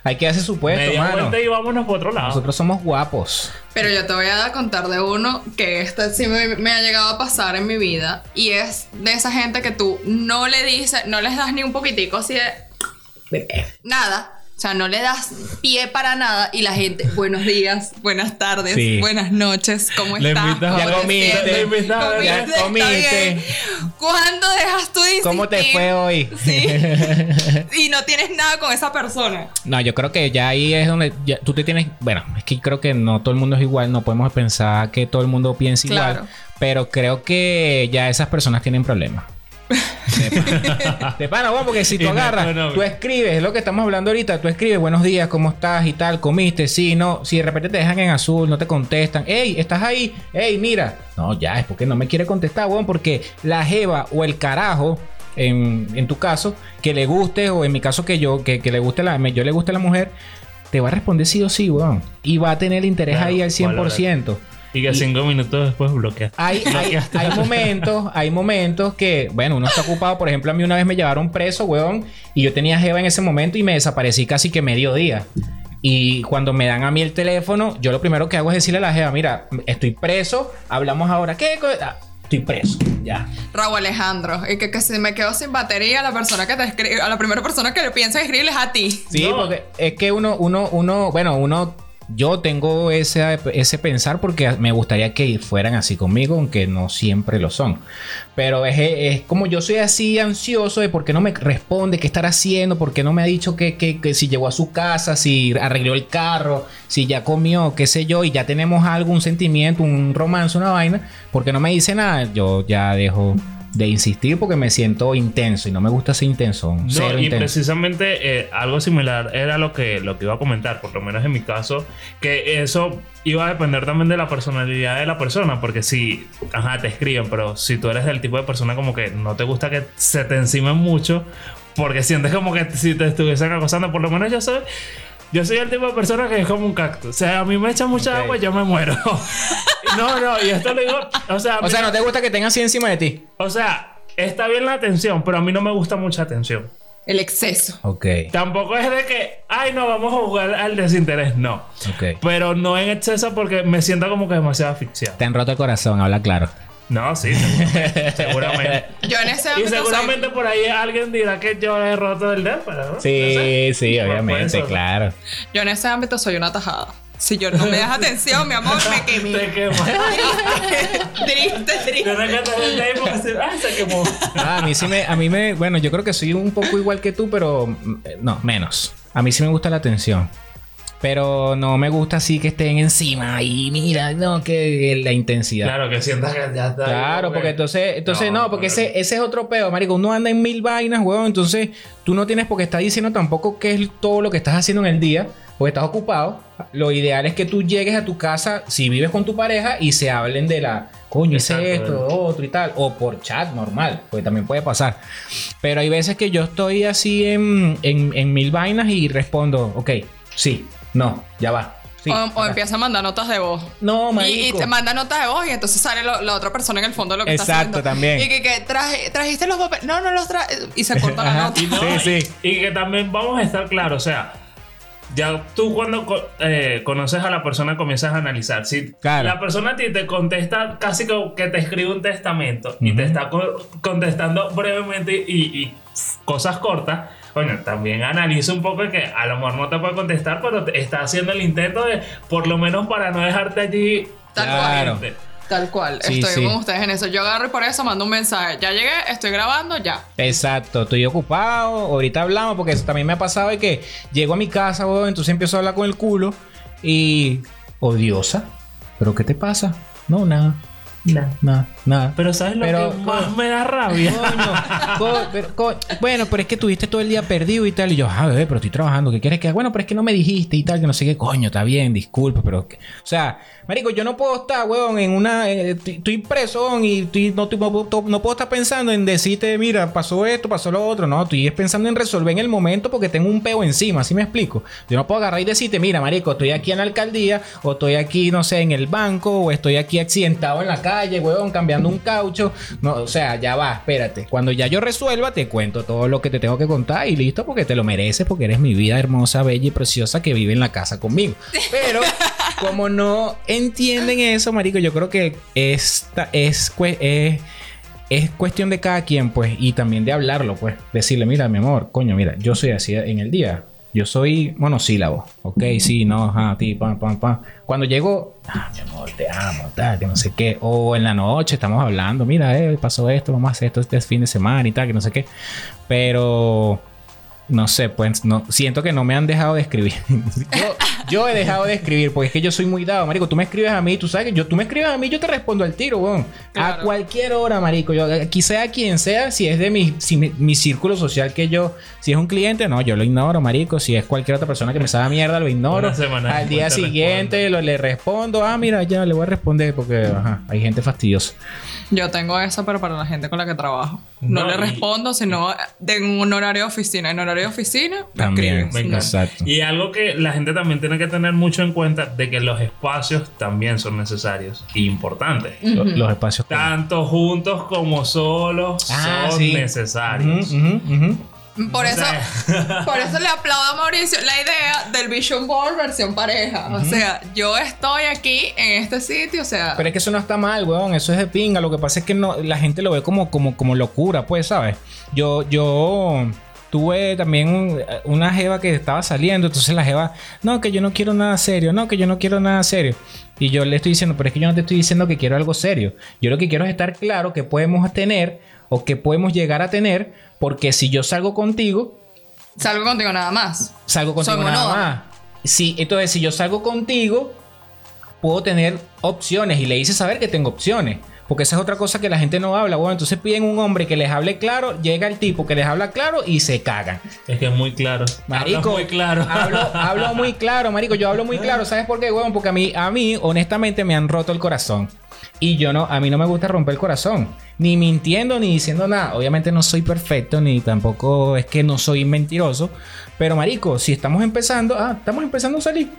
hay que hacer su puesto, mano. y vámonos por otro lado. Nosotros somos guapos. Pero yo te voy a contar de uno que este sí me, ha llegado a pasar en mi vida. Y es de esa gente que tú no le dices, no les das ni un poquitico así de... Nada. O sea, no le das pie para nada y la gente, buenos días, buenas tardes, buenas noches, ¿cómo estás? Ya comiste, ya comiste. ¿Cuándo dejas tu disciplina? ¿Cómo te fue hoy? Sí. *laughs* y no tienes nada con esa persona. No, yo creo que ya ahí es donde tú te tienes, bueno, es que creo que no todo el mundo es igual, no podemos pensar que todo el mundo piensa igual, pero creo que ya esas personas tienen problemas. De pana, bueno, porque si tú agarras, tú escribes, es lo que estamos hablando ahorita, tú escribes buenos días, ¿cómo estás? y tal, comiste, sí, no, si de repente te dejan en azul, no te contestan, hey, estás ahí, hey, mira, no, ya, es porque no me quiere contestar, bueno, porque la jeva o el carajo, en, tu caso, que le guste, o en mi caso que yo, que, le guste la, yo le guste a la mujer, te va a responder sí o sí, weón. Y va a tener interés ahí al 100%. Y que cinco minutos después bloquea. Hay, hay, momentos, hay momentos que, bueno, uno está ocupado. Por ejemplo, a mí una vez me llevaron preso, weón, y yo tenía Jeva en ese momento y me desaparecí casi que medio día. Y cuando me dan a mí el teléfono, yo lo primero que hago es decirle a la Jeva, mira, estoy preso, hablamos ahora, ¿qué? Ah, estoy preso, ya. Raúl Alejandro, y que, que se me quedo sin batería, la persona que te escribe, a la primera persona que le piensa escribirle es a ti. Sí, porque es que uno, uno, uno, bueno, uno yo tengo ese, ese pensar porque me gustaría que fueran así conmigo, aunque no siempre lo son. Pero es, como yo soy así ansioso de por qué no me responde, qué estará haciendo, por qué no me ha dicho que, que, si llegó a su casa, si arregló el carro, si ya comió, qué sé yo, y ya tenemos algún sentimiento, un romance, una vaina, porque no me dice nada, yo ya dejo de insistir porque me siento intenso y no me gusta ser intenso. No, y precisamente eh, algo similar era lo que, lo que iba a comentar, por lo menos en mi caso, que eso iba a depender también de la personalidad de la persona, porque si, ajá, te escriben, pero si tú eres del tipo de persona como que no te gusta que se te encimen mucho, porque sientes como que si te estuviesen acosando, por lo menos yo soy yo soy el tipo de persona que es como un cactus. O sea, a mí me echa mucha agua y yo me muero. *laughs* no, no, y esto lo digo. O sea, o sea, no te gusta que tenga así encima de ti. O sea, está bien la atención, pero a mí no me gusta mucha atención. El exceso. Ok. Tampoco es de que, ay, no, vamos a jugar al desinterés. No. Ok. Pero no en exceso porque me siento como que demasiado asfixiado. Te han roto el corazón, habla claro. No, sí, *laughs* seguramente. Yo en ese Y seguramente por ahí alguien dirá que yo he roto el dedo, ¿no? Sí, sí, obviamente, claro. Yo en ese ámbito soy una tajada. Si yo no me das atención, mi amor, me quemé. *laughs* Te quemo. triste, triste. ah, se quemó. Ah, a mí sí me, a mí me, bueno, yo creo que soy un poco igual que tú, pero mm, no, menos. A mí sí me gusta la atención. Pero no me gusta así que estén encima y mira, no, que la intensidad. Claro, que sientas que ya está. Claro, porque entonces, entonces no, porque ese, ese es otro peo, marico. Uno anda en mil vainas, weón. Entonces, tú no tienes por qué estar diciendo tampoco qué es todo lo que estás haciendo en el día, porque estás ocupado. Lo ideal es que tú llegues a tu casa, si vives con tu pareja, y se hablen de la coño, hice esto, otro y tal. O por chat normal, porque también puede pasar. Pero hay veces que yo estoy así en, en, en mil vainas y respondo, ok, sí, no, ya va. o, empieza a mandar notas de voz. No, marico. Y, te manda notas de voz y entonces sale la otra persona en el fondo de lo que está haciendo. Exacto, también. Y que, que trajiste los papeles. No, no los traje. Y se corta la nota. sí, sí. Y que también vamos a estar claros, o sea, ya tú cuando eh, conoces a la persona comienzas a analizar. Si la persona a ti te contesta casi que, te escribe un testamento y te está contestando brevemente y, cosas cortas, bueno, también analiza un poco que a lo mejor no te puede contestar, pero está haciendo el intento de, por lo menos para no dejarte allí. Claro. Tal cual, estoy con ustedes en eso. Yo agarro y por eso mando un mensaje. Ya llegué, estoy grabando, ya. Exacto, estoy ocupado. Ahorita hablamos porque eso también me ha pasado de que llego a mi casa, entonces empiezo a hablar con el culo y. Odiosa. ¿Pero qué te pasa? No, nada. Nada, nada, nada. Pero ¿sabes lo que más me da rabia? bueno, pero es que tuviste todo el día perdido y tal. Y yo, ah, ver, pero estoy trabajando. ¿Qué quieres que haga? Bueno, pero es que no me dijiste y tal, que no sé qué. Coño, está bien, disculpa, pero... O sea, Marico, yo no puedo estar, weón, en una. Eh, estoy preso y estoy, no, no, puedo estar pensando en decirte, mira, pasó esto, pasó lo otro. No, estoy pensando en resolver en el momento porque tengo un peo encima, ¿así me explico? Yo no puedo agarrar y decirte, mira, Marico, estoy aquí en la alcaldía, o estoy aquí, no sé, en el banco, o estoy aquí accidentado en la calle, weón, cambiando un caucho. No, o sea, ya va, espérate. Cuando ya yo resuelva, te cuento todo lo que te tengo que contar y listo, porque te lo mereces, porque eres mi vida hermosa, bella y preciosa que vive en la casa conmigo. Pero, *laughs* como no entienden eso, marico, yo creo que esta es, es, es cuestión de cada quien, pues, y también de hablarlo, pues. Decirle, mira, mi amor, coño, mira, yo soy así en el día. Yo soy monosílabo. Ok, sí, no, a ti, pam, pam, pam. Cuando llego, ah, mi amor, te amo, tal, que no sé qué. O en la noche estamos hablando, mira, eh, pasó esto, vamos a hacer esto este fin de semana y tal, que no sé qué. Pero no sé, pues no, siento que no me han dejado de escribir. *laughs* yo, he dejado de escribir porque es que yo soy muy dado, marico. Tú me escribes a mí, tú sabes que yo, tú me escribes a mí, yo te respondo al tiro, weón. A cualquier hora, marico. Yo, aquí sea quien sea, si es de mi, mi, círculo social que yo, si es un cliente, no, yo lo ignoro, marico. Si es cualquier otra persona que me sabe mierda, lo ignoro. Al día siguiente lo, le respondo, ah, mira, ya le voy a responder porque hay gente fastidiosa. Yo tengo eso, pero para la gente con la que trabajo. No, le respondo, sino de un horario de oficina. En horario de oficina, también. Exacto. Y algo que la gente también tiene que tener mucho en cuenta de que los espacios también son necesarios y importantes. los, espacios. Tanto juntos como solos ah, son necesarios. Por eso, *laughs* por eso le aplaudo a Mauricio la idea del Vision Board versión pareja. O sea, yo estoy aquí en este sitio, o sea. Pero es que eso no está mal, weón. Eso es de pinga. Lo que pasa es que no, la gente lo ve como, como, como locura, pues, ¿sabes? Yo, yo tuve también una jeva que estaba saliendo, entonces la jeva, no, que yo no quiero nada serio, no, que yo no quiero nada serio. Y yo le estoy diciendo, pero es que yo no te estoy diciendo que quiero algo serio. Yo lo que quiero es estar claro que podemos tener o que podemos llegar a tener porque si yo salgo contigo. Salgo contigo nada más. Salgo contigo nada más. Sí, entonces si yo salgo contigo, puedo tener opciones y le hice saber que tengo opciones. Porque esa es otra cosa que la gente no habla. Bueno, entonces piden un hombre que les hable claro, llega el tipo que les habla claro y se cagan. Es que es muy claro. Marico, muy claro. *laughs* Hablo, muy claro, marico. Yo hablo muy claro. ¿Sabes por qué, weón? Porque a mí, a mí, honestamente, me han roto el corazón. Y yo no, a mí no me gusta romper el corazón. Ni mintiendo, ni diciendo nada. Obviamente no soy perfecto, ni tampoco es que no soy mentiroso. Pero marico, si estamos empezando, ah, estamos empezando a salir.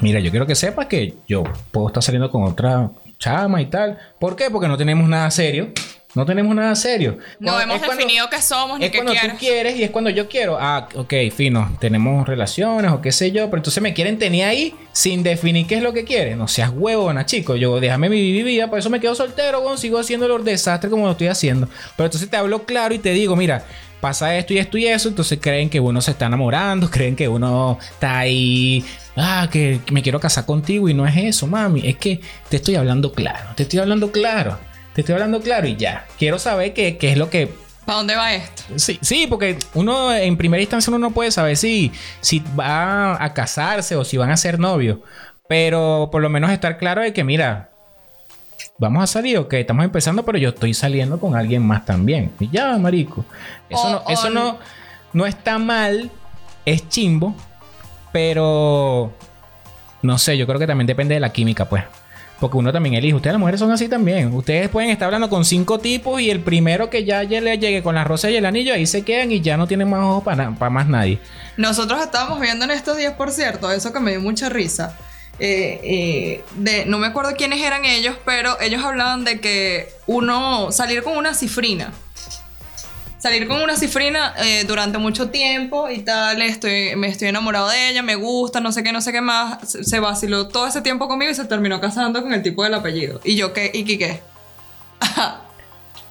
Mira, yo quiero que sepas que yo puedo estar saliendo con otra chama y tal. ¿Por qué? Porque no tenemos nada serio. No tenemos nada serio. No hemos definido qué somos ni qué quieres. Es cuando tú quieres y es cuando yo quiero. Ah, ok, fino. Tenemos relaciones o qué sé yo. Pero entonces me quieren tener ahí sin definir qué es lo que quieren. No seas huevona, chico. Yo déjame mi vida. Por eso me quedo soltero, bueno, sigo haciendo los desastres como lo estoy haciendo. Pero entonces te hablo claro y te digo, mira, pasa esto y esto y eso. Entonces creen que uno se está enamorando. *laughs* Creen que uno está ahí ah, que me quiero casar contigo y no es eso, mami, es que te estoy hablando claro, te estoy hablando claro. Te estoy hablando claro y ya. Quiero saber qué, es lo que ¿Para dónde va esto? Sí, sí, porque uno en primera instancia uno no puede saber si, si va a casarse o si van a ser novios. Pero por lo menos estar claro de que, mira, vamos a salir, ok, estamos empezando, pero yo estoy saliendo con alguien más también. Y ya, marico. Eso, no, eso no, no está mal, es chimbo, pero no sé, yo creo que también depende de la química, pues. Porque uno también elige. Ustedes las mujeres son así también. Ustedes pueden estar hablando con cinco tipos y el primero que ya le llegue con la rosa y el anillo, ahí se quedan y ya no tienen más ojos para, más nadie. Nosotros estábamos viendo en estos días, por cierto, eso que me dio mucha risa. Eh, eh, de, no me acuerdo quiénes eran ellos, pero ellos hablaban de que uno salir con una cifrina salir con una cifrina eh, durante mucho tiempo y tal, estoy, me estoy enamorado de ella, me gusta, no sé qué, no sé qué más. Se, vaciló todo ese tiempo conmigo y se terminó casando con el tipo del apellido. ¿Y yo qué? ¿Y qué qué? *laughs*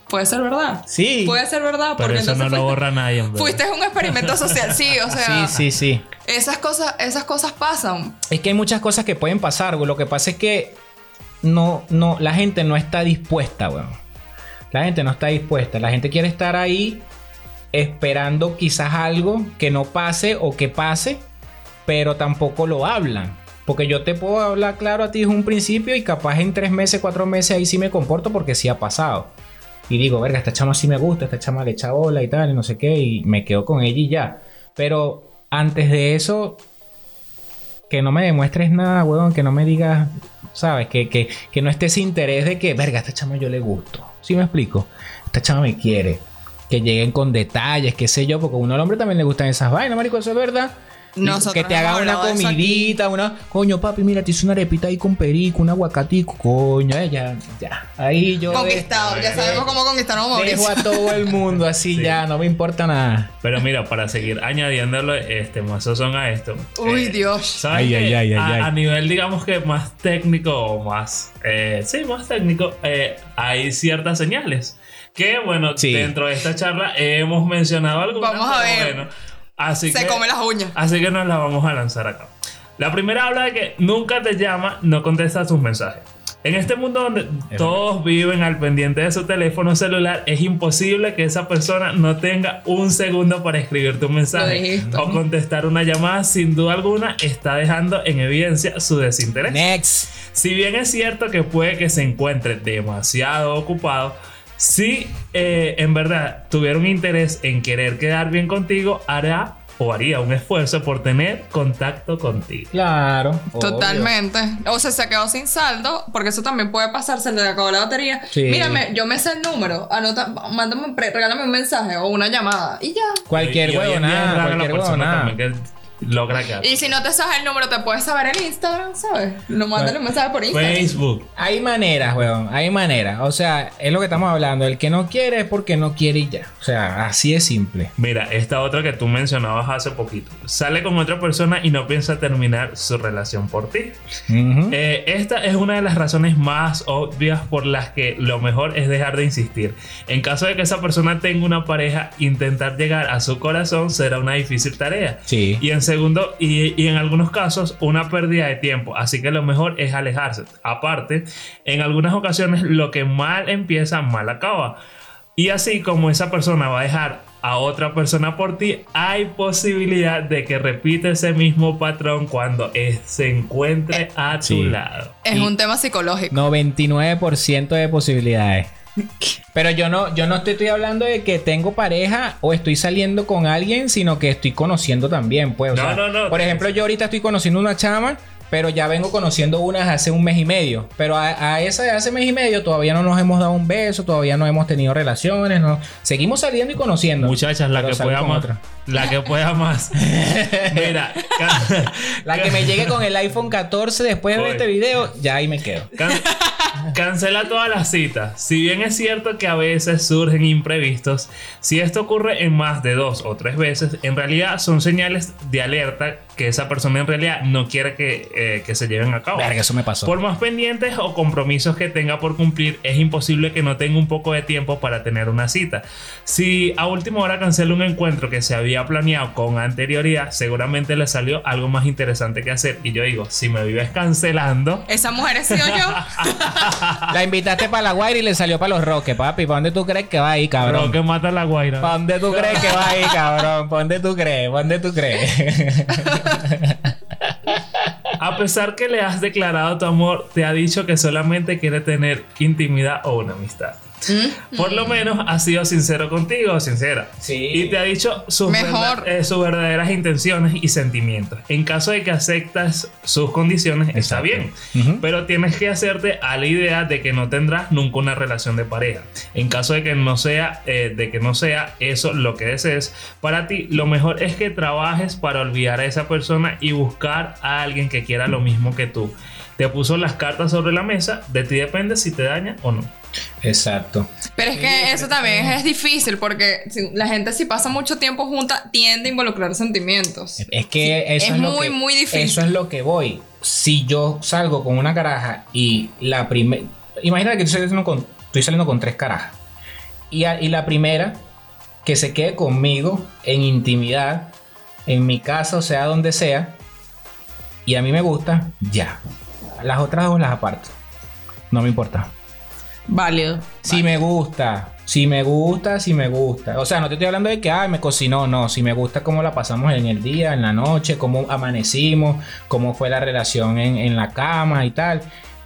Puede ser verdad. Sí. Puede ser verdad. Pero eso no lo borra nadie, hombre. Fuiste un experimento *laughs* social, sí, o sea. Sí, sí, sí. Esas cosas, esas cosas pasan. Es que hay muchas cosas que pueden pasar, güey. Lo que pasa es que no, no, la gente no está dispuesta, güey. La gente no está dispuesta. La gente quiere estar ahí esperando quizás algo que no pase o que pase, pero tampoco lo hablan. Porque yo te puedo hablar claro a ti desde un principio y capaz en tres meses, cuatro meses ahí sí me comporto porque sí ha pasado y digo, verga, esta chama sí me gusta, esta chama le echa bola y tal, y no sé qué, y me quedo con ella y ya. Pero antes de eso, que no me demuestres nada, weón, que no me digas, ¿sabes? Que, que, que no estés interés de que, verga, esta chama yo le gusto. ¿Sí me explico? Esta chama me quiere. Que lleguen con detalles, qué sé yo, porque a uno al hombre también le gustan esas vainas, marico, eso es verdad que te haga una comidita, una. Coño, papi, mira, te hice una arepita ahí con perico, un aguacatico, coño, eh, ya, ya. Ahí yo. Conquistado, ya sabemos cómo conquistar a. Dejo a todo el mundo así ya, no me importa nada. Pero mira, para seguir añadiéndolo, este, más son a esto. Uy, eh, Dios. ¿sabes ay, ay, ay, a, a, nivel, digamos que más técnico o más. Eh, sí, más técnico, eh, hay ciertas señales. Que bueno, dentro de esta charla hemos mencionado algo. Vamos a ver. Así Se come las uñas. Así que nos la vamos a lanzar acá. La primera habla de que nunca te llama, no contesta tus mensajes. En este mundo donde todos viven al pendiente de su teléfono celular, es imposible que esa persona no tenga un segundo para escribir tu mensaje o contestar una llamada. Sin duda alguna, está dejando en evidencia su desinterés. Next. Si bien es cierto que puede que se encuentre demasiado ocupado, si eh, en verdad tuviera un interés en querer quedar bien contigo, hará o haría un esfuerzo por tener contacto contigo. Claro. Totalmente. O sea, se quedó sin saldo, porque eso también puede pasar, se le acabó la batería. Mírame, yo me sé el número, anota, mándame, regálame un mensaje o una llamada y ya. Cualquier huevo, nada, cualquier huevo, nada logra que Y si no te sabes el número, te puedes saber el Instagram, ¿sabes? No mándale un mensaje por Instagram. Facebook. Hay maneras, weón. Hay maneras. O sea, es lo que estamos hablando. El que no quiere es porque no quiere y ya. O sea, así es simple. Mira, esta otra que tú mencionabas hace poquito. Sale con otra persona y no piensa terminar su relación por ti. Eh, esta es una de las razones más obvias por las que lo mejor es dejar de insistir. En caso de que esa persona tenga una pareja, intentar llegar a su corazón será una difícil tarea. Sí. Y en segundo, y, en algunos casos, una pérdida de tiempo. Así que lo mejor es alejarse. Aparte, en algunas ocasiones lo que mal empieza, mal acaba. Y así como esa persona va a dejar a otra persona por ti, hay posibilidad de que repite ese mismo patrón cuando se encuentre a tu lado. Es un tema psicológico. 99% de posibilidades. Pero yo no, yo no te estoy hablando de que tengo pareja o estoy saliendo con alguien, sino que estoy conociendo también, pues. no, no, no. Por ejemplo, yo ahorita estoy conociendo una chama pero ya vengo conociendo unas hace un mes y medio. Pero a, esa de hace mes y medio todavía no nos hemos dado un beso, todavía no hemos tenido relaciones, no. Seguimos saliendo y conociendo. Muchachas, la que pueda más. La que pueda más. *laughs* Mira, la que me llegue con el iPhone 14 después de este video, ya ahí me quedo. cancela todas las citas. Si bien es cierto que a veces surgen imprevistos, si esto ocurre en más de dos o tres veces, en realidad son señales de alerta que esa persona en realidad no quiere que, eh, que se lleven a cabo. Verga, eso me pasó. Por más pendientes o compromisos que tenga por cumplir, es imposible que no tenga un poco de tiempo para tener una cita. Si a última hora cancela un encuentro que se había planeado con anterioridad, seguramente le salió algo más interesante que hacer. Y yo digo, si me vives cancelando. Esa mujer he sido yo. *laughs* la invitaste para la guaira y le salió para los roques, papi. ¿Para dónde tú crees que va ahí, cabrón? Roque mata a la guaira. ¿Para dónde tú crees que va ahí, cabrón? ¿Para dónde tú crees? ¿Para dónde tú crees? *laughs* A pesar que le has declarado tu amor, te ha dicho que solamente quiere tener intimidad o una amistad. Por lo menos ha sido sincero contigo, sincera. Sí. Y te ha dicho sus, eh, sus verdaderas intenciones y sentimientos. En caso de que aceptas sus condiciones, está bien. Pero tienes que hacerte a la idea de que no tendrás nunca una relación de pareja. En caso de que no sea, eh, de que no sea eso lo que desees para ti, lo mejor es que trabajes para olvidar a esa persona y buscar a alguien que quiera lo mismo que tú. Te puso las cartas sobre la mesa, de ti depende si te daña o no. Exacto. Pero es que eso también es, difícil porque la gente si pasa mucho tiempo junta tiende a involucrar sentimientos. Es que eso es, muy, muy difícil. Eso es lo que voy. Si yo salgo con una caraja y la primera... Imagínate que estoy saliendo, con, estoy saliendo con tres carajas. Y, y la primera, que se quede conmigo en intimidad, en mi casa, o sea, donde sea, y a mí me gusta, ya. Las otras dos las aparto. No me importa. Válido. Si me gusta, si me gusta, si me gusta. O sea, no te estoy hablando de que, ay, me cocinó, no. Si me gusta cómo la pasamos en el día, en la noche, cómo amanecimos, cómo fue la relación en, en la cama y tal.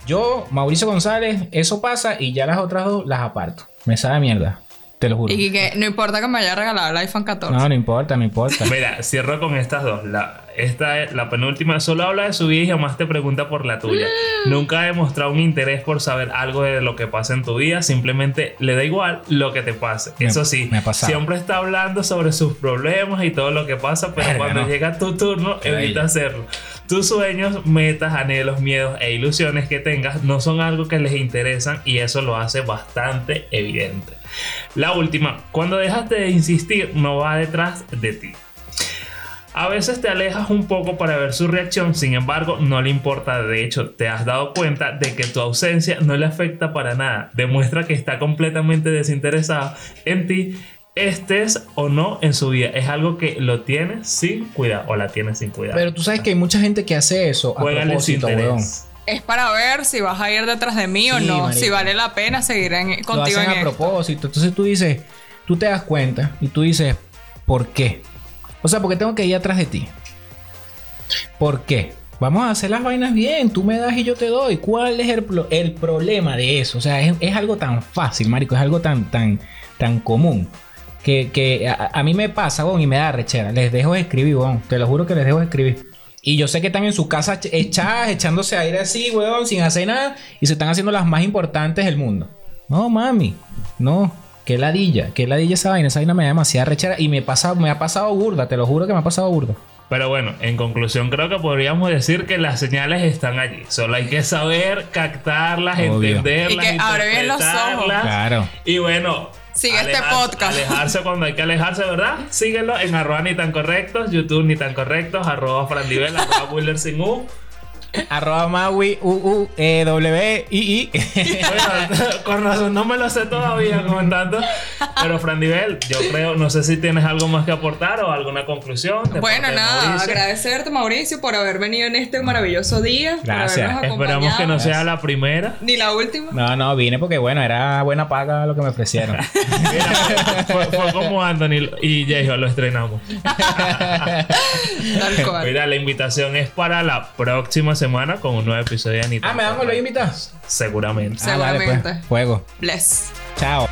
Yo, Mauricio González, eso pasa y ya las otras dos las aparto. Me sabe mierda. Te lo juro. Y que no importa que me haya regalado el iPhone 14. No, no importa, no importa. *laughs* Mira, cierro con estas dos. La, esta es la penúltima. Solo habla de su vida y jamás te pregunta por la tuya. Nunca ha demostrado un interés por saber algo de lo que pasa en tu vida. Simplemente le da igual lo que te pase. Eso sí, siempre está hablando sobre sus problemas y todo lo que pasa, pero cuando llega tu turno, evita hacerlo. Tus sueños, metas, anhelos, miedos e ilusiones que tengas no son algo que les interesan y eso lo hace bastante evidente. La última, cuando dejaste de insistir, no va detrás de ti. A veces te alejas un poco para ver su reacción, sin embargo, no le importa. De hecho, te has dado cuenta de que tu ausencia no le afecta para nada. Demuestra que está completamente desinteresado en ti, estés o no en su vida. Es algo que lo tienes sin cuidado o la tienes sin cuidado. Pero tú sabes que hay mucha gente que hace eso a propósito, weón es para ver si vas a ir detrás de mí o no, si vale la pena seguir en, contigo Lo hacen a propósito. Entonces tú dices, tú te das cuenta y tú dices, ¿por qué? O sea, porque tengo que ir atrás de ti. ¿Por qué? Vamos a hacer las vainas bien, tú me das y yo te doy. ¿Cuál es el, el problema de eso? O sea, es, algo tan fácil, marico, es algo tan, tan, tan común. Que, a, mí me pasa, bon, y me da rechera. Les dejo escribir, bon. Te lo juro que les dejo escribir. Y yo sé que están en su casa echadas, echándose aire así, weón, sin hacer nada. Y se están haciendo las más importantes del mundo. No, mami. No. Qué ladilla. Qué ladilla esa vaina. Esa vaina me da demasiada rechera. Y me, pasa, me ha pasado burda. Te lo juro que me ha pasado burda. Pero bueno, en conclusión creo que podríamos decir que las señales están allí. Solo hay que saber captarlas, entenderlas, y que abre bien los ojos. Claro. Y bueno, Sigue este podcast. Alejarse cuando hay que alejarse, ¿verdad? Síguelo en arroba ni tan correctos, YouTube ni tan correctos, arroba frandivel, arroba Willer sin U. *laughs* Arroba Maui U U E W I I. Bueno, con razón, no me lo sé todavía comentando. Pero Frandivel, yo creo, no sé si tienes algo más que aportar o alguna conclusión. Bueno, nada, agradecerte Mauricio por haber venido en este maravilloso día. Gracias. Esperamos que no sea la primera. Ni la última. No, no, vine porque bueno, era buena paga lo que me ofrecieron. *laughs* Mira, fue, como Anthony y Jejo lo estrenamos. *laughs* Mira, la invitación es para la próxima semana con un nuevo episodio de Anita. Ah, ¿me damos lo invitas? Seguramente. Seguramente. Ah, pues. Fuego. Bless. Chao.